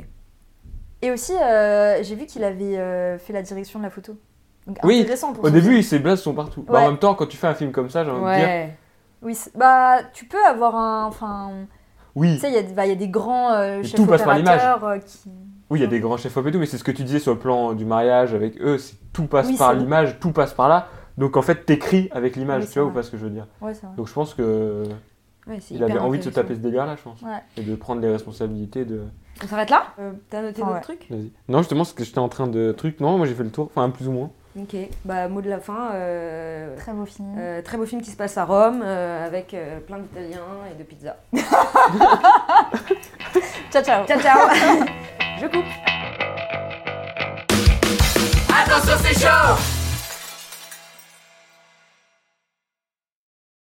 Et aussi, euh, j'ai vu qu'il avait euh, fait la direction de la photo. Donc Oui, intéressant pour Au début, film. ces blagues sont partout. Bah, Ouais. en même temps, quand tu fais un film comme ça, j'ai envie de dire. Ouais. Oui, bah tu peux avoir un. Enfin, tu Oui, sais, il y, a- bah, il y a des grands euh, chefs tout passe par l'image. euh, qui. Oui, il y a des grands chefs-op et tout, mais c'est ce que tu disais sur le plan du mariage avec eux, c'est tout passe Oui, par l'image, tout passe par là. Donc en fait, t'écris avec l'image, Oui, tu vois ou pas ce que je veux dire Ouais, c'est vrai. Donc je pense que Ouais, il avait envie de se taper ce délire-là, je pense, Ouais. et de prendre les responsabilités de. On s'arrête là? Euh, T'as noté d'autres ouais. trucs? Vas-y. Non, justement, c'est que j'étais en train de truc. Non, moi j'ai fait le tour, enfin plus ou moins. Ok. Bah mot de la fin. euh, Très beau film. euh, très beau film qui se passe à Rome euh, avec euh, plein d'Italiens et de pizza. (laughs) (laughs) Ciao, ciao. Ciao ciao (laughs) Je coupe. Attention c'est chaud